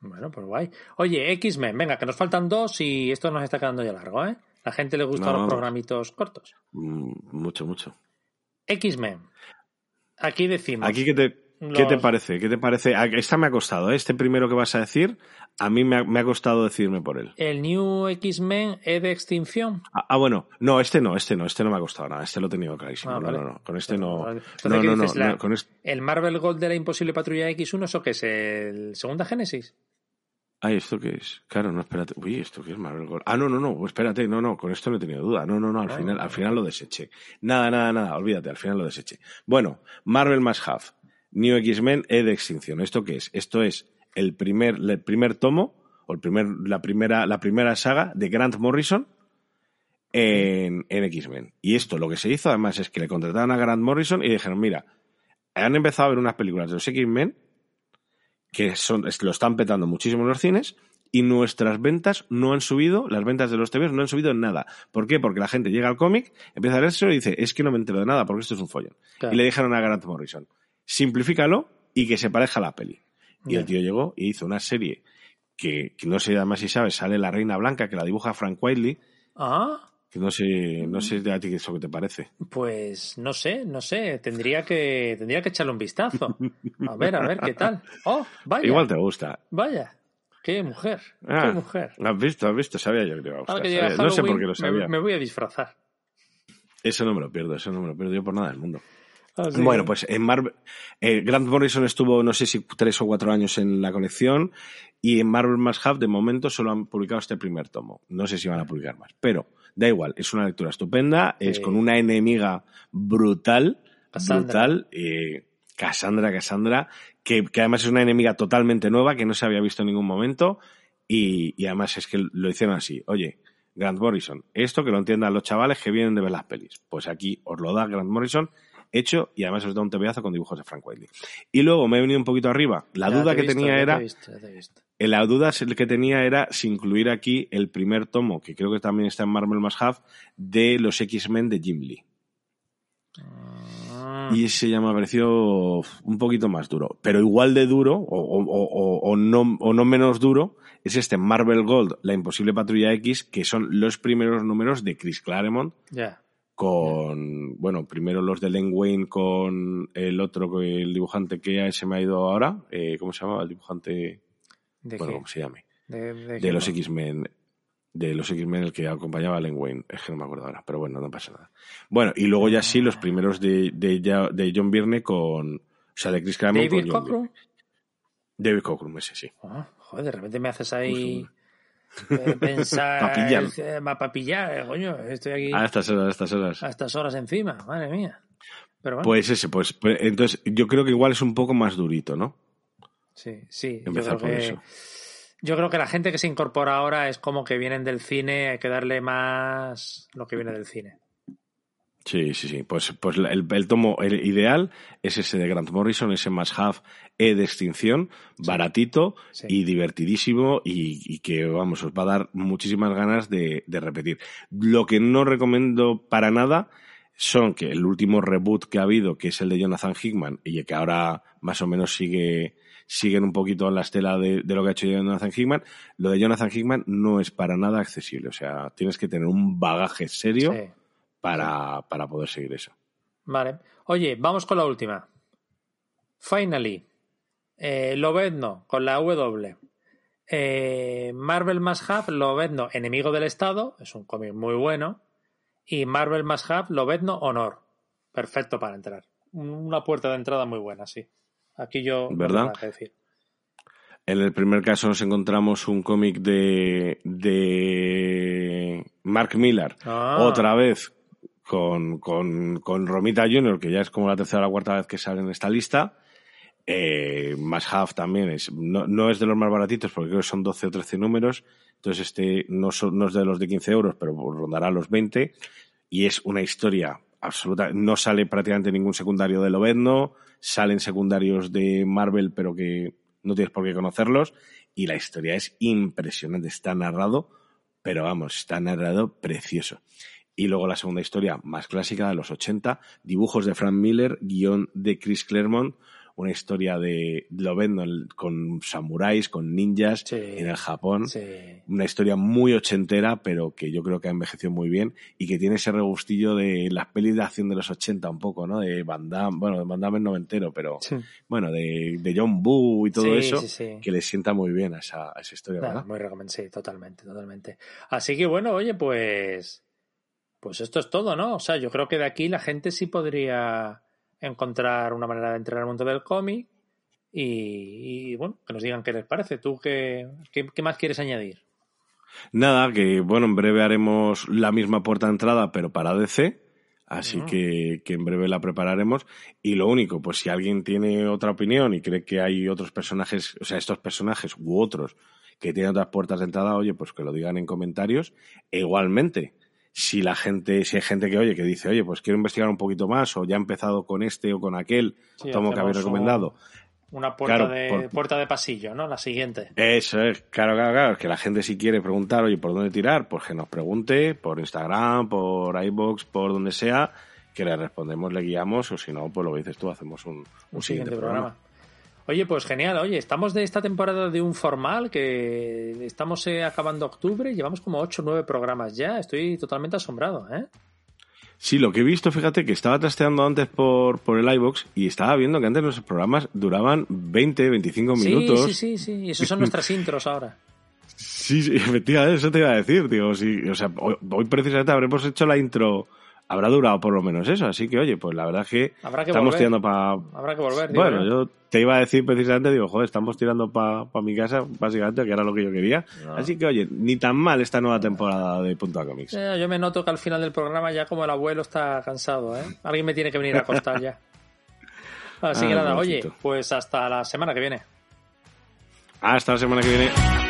Bueno, pues guay. Oye, X-Men, venga, que nos faltan dos y esto nos está quedando ya largo, ¿eh? La gente le gustan No. los programitos cortos. Mm, mucho, mucho. X-Men. Aquí decimos. Aquí que te... ¿Qué te parece? ¿Qué te parece? Ah, Esta me ha costado, ¿eh? este primero que vas a decir, a mí me ha, me ha costado decidirme por él. El New X-Men E de extinción. Ah, ah, bueno, no, este no, este no, este no me ha costado nada, este lo he tenido clarísimo. Ah, no, vale. no, no, con este no. No, ¿qué no, no, no. ¿El Marvel Gold de la Imposible Patrulla X1, eso qué es? ¿El segunda Génesis? Ay, ¿esto qué es? Claro, no, espérate. Uy, ¿esto qué es Marvel Gold? Ah, no, no, no, espérate, no, no, con esto no he tenido duda. No, no, no, al Ah. final, al final lo deseché. Nada, nada, nada, olvídate, al final lo deseché. Bueno, Marvel Must Have, New X-Men E de extinción. ¿Esto qué es? Esto es el primer, el primer tomo, o el primer, la primera, la primera saga de Grant Morrison en, en X-Men. Y esto lo que se hizo además es que le contrataron a Grant Morrison y dijeron, mira, han empezado a ver unas películas de los X-Men que son, es- lo están petando muchísimo en los cines y nuestras ventas no han subido, las ventas de los TVs no han subido en nada. ¿Por qué? Porque la gente llega al cómic, empieza a leerse y dice, es que no me entero de nada porque esto es un follón. Claro. Y le dijeron a Grant Morrison, simplifícalo y que se parezca a la peli. Y el tío llegó y hizo una serie que, que no sé además si sabes, sale La Reina Blanca, que la dibuja Frank Wiley, Ah, que no sé, no sé a ti eso que te parece. pues no sé, no sé. Tendría que, tendría que echarle un vistazo. A ver, a ver qué tal. Oh, vaya. Igual te gusta. Vaya. Qué mujer. Ah, Qué mujer. ¿Has visto? ¿Has visto? Sabía yo que te iba a gustar. sabía. No sé por qué lo sabía. Me, voy a disfrazar. Eso no me lo pierdo, eso no me lo pierdo yo por nada del mundo. Así Bueno, pues en Marvel, eh, Grant Morrison estuvo, no sé si tres o cuatro años en la colección y en Marvel Must Have de momento solo han publicado este primer tomo. No sé si van a publicar más, pero da igual, es una lectura estupenda, es con una enemiga brutal, Cassandra. brutal, eh, Cassandra, Cassandra, que, que además es una enemiga totalmente nueva que no se había visto en ningún momento y, y además es que lo hicieron así, oye, Grant Morrison, esto que lo entiendan los chavales que vienen de ver las pelis. Pues aquí os lo da Grant Morrison hecho y además os da un tebeazo con dibujos de Frank Wiley. Y luego me he venido un poquito arriba. La Ya duda te que visto, tenía te era, visto, te visto. eh, la duda que tenía era si incluir aquí el primer tomo, que creo que también está en Marvel Must Have, de los X-Men de Jim Lee. Ah, Y ese ya me ha parecido un poquito más duro. Pero igual de duro, o, o- o- o no, o no menos duro, es este Marvel Gold, La Imposible Patrulla X, que son los primeros números de Chris Claremont ya. Con, bueno, primero los de Len Wayne con el otro, el dibujante que se me ha ido ahora, eh, ¿cómo se llamaba el dibujante? ¿De Bueno? ¿cómo se llame? De, de De qué los? X-Men, de los X-Men el que acompañaba a Len Wayne, es que no me acuerdo ahora, pero bueno, no pasa nada. Bueno, y luego ya sí los primeros de, de, John Byrne con, o sea, de Chris Claremont David con John. Byrne. David Cockrum, ese sí. Ah, joder, de repente me haces ahí pensar. Pa' pillar. eh, coño. Estoy aquí A estas horas, a estas horas. a estas horas encima, madre mía. Pero bueno, Pues ese, pues, pues, entonces yo creo que igual es un poco más durito, ¿no? sí, sí. Yo Empezar creo, por que, eso. yo creo que la gente que se incorpora ahora es como que vienen del cine, hay que darle más lo que viene del cine. Sí, sí, sí. Pues, pues el, el tomo el ideal es ese de Grant Morrison, ese Must Have E de extinción, baratito Sí. y divertidísimo y, y que, vamos, os va a dar muchísimas ganas de, de repetir. Lo que no recomiendo para nada son que el último reboot que ha habido, que es el de Jonathan Hickman, y que ahora más o menos sigue siguen un poquito en la estela de, de lo que ha hecho Jonathan Hickman, lo de Jonathan Hickman no es para nada accesible. O sea, tienes que tener un bagaje serio Sí. para, para poder seguir eso. Vale. Oye, vamos con la última. Finally. Eh, Lobezno, con la W. Eh, Marvel Must Have, Lobezno, Enemigo del Estado, es un cómic muy bueno. Y Marvel Must Have, Lobezno, Honor. Perfecto para entrar. Una puerta de entrada muy buena, sí. Aquí yo no tengo ¿Verdad? nada que decir. En el primer caso nos encontramos un cómic de, de Mark Millar, Ah. otra vez con, con, con Romita Jr., que ya es como la tercera o la cuarta vez que sale en esta lista. Eh, Más Half también es, no, no es de los más baratitos porque creo que son 12 o 13 números. Entonces este no, son- no es de los de 15 euros, pero rondará los 20. Y es una historia absoluta. No sale prácticamente ningún secundario de Lobezno. Salen secundarios de Marvel, pero que no tienes por qué conocerlos. Y la historia es impresionante. Está narrado, pero vamos, está narrado precioso. Y luego la segunda historia, más clásica, de los 80, dibujos de Frank Miller, guion de Chris Claremont, una historia de, lo vendo con samuráis, con ninjas Sí. en el Japón. Sí. Una historia muy ochentera, pero que yo creo que ha envejecido muy bien y que tiene ese regustillo de las pelis de acción de los 80 un poco, ¿no? De Van Damme, bueno, de Van Damme es noventero, pero Sí. bueno, de, de John Boo y todo eso, sí, sí. que le sienta muy bien a esa, a esa historia, Nada, ¿verdad? muy recomendable, sí, totalmente, totalmente. Así que bueno, oye, pues, pues esto es todo, ¿no? O sea, yo creo que de aquí la gente sí podría encontrar una manera de entrar al mundo del cómic y, y, bueno, que nos digan qué les parece. ¿Tú qué, qué, qué más quieres añadir? Nada, que bueno, en breve haremos la misma puerta de entrada, pero para DC. Así Ah. que, que en breve la prepararemos. Y lo único, pues si alguien tiene otra opinión y cree que hay otros personajes, o sea, estos personajes u otros que tienen otras puertas de entrada, oye, pues que lo digan en comentarios. E igualmente, si la gente, si hay gente que oye, que dice, oye, pues quiero investigar un poquito más, o ya he empezado con este o con aquel, Sí, tomo que habéis recomendado. Una puerta, Claro, de, por- puerta de pasillo, ¿no? La siguiente. Eso es, claro, claro, claro, que la gente si quiere preguntar, oye, ¿por dónde tirar? Pues que nos pregunte por Instagram, por iBox, por donde sea, que le respondemos, le guiamos, o si no, pues lo que dices tú, hacemos un, un un siguiente, siguiente programa. programa. Oye, pues genial. Oye, estamos de esta temporada de un formal que estamos eh, acabando octubre. Llevamos como 8 o 9 programas ya. Estoy totalmente asombrado, ¿eh? Sí, lo que he visto, fíjate que estaba trasteando antes por, por el iBox y estaba viendo que antes los programas duraban 20, 25 minutos. Sí, sí, sí, sí. Y esos son nuestras intros ahora. Sí, sí, efectivamente, eso te iba a decir, tío. Sí, o sea, hoy, hoy precisamente habremos hecho la intro, habrá durado por lo menos eso, así que oye, pues la verdad es que Habrá que estamos volver. tirando para Habrá que volver. digo Bueno, yo. yo te iba a decir precisamente, digo, joder, estamos tirando para mi casa, básicamente, que era lo que yo quería. No. Así que, oye, ni tan mal esta nueva temporada de Punto a Comics. Eh, yo me noto que al final del programa ya como el abuelo está cansado, ¿eh? Alguien me tiene que venir a acostar ya. Así Ah, que nada, oye, pues hasta la semana que viene. Hasta la semana que viene.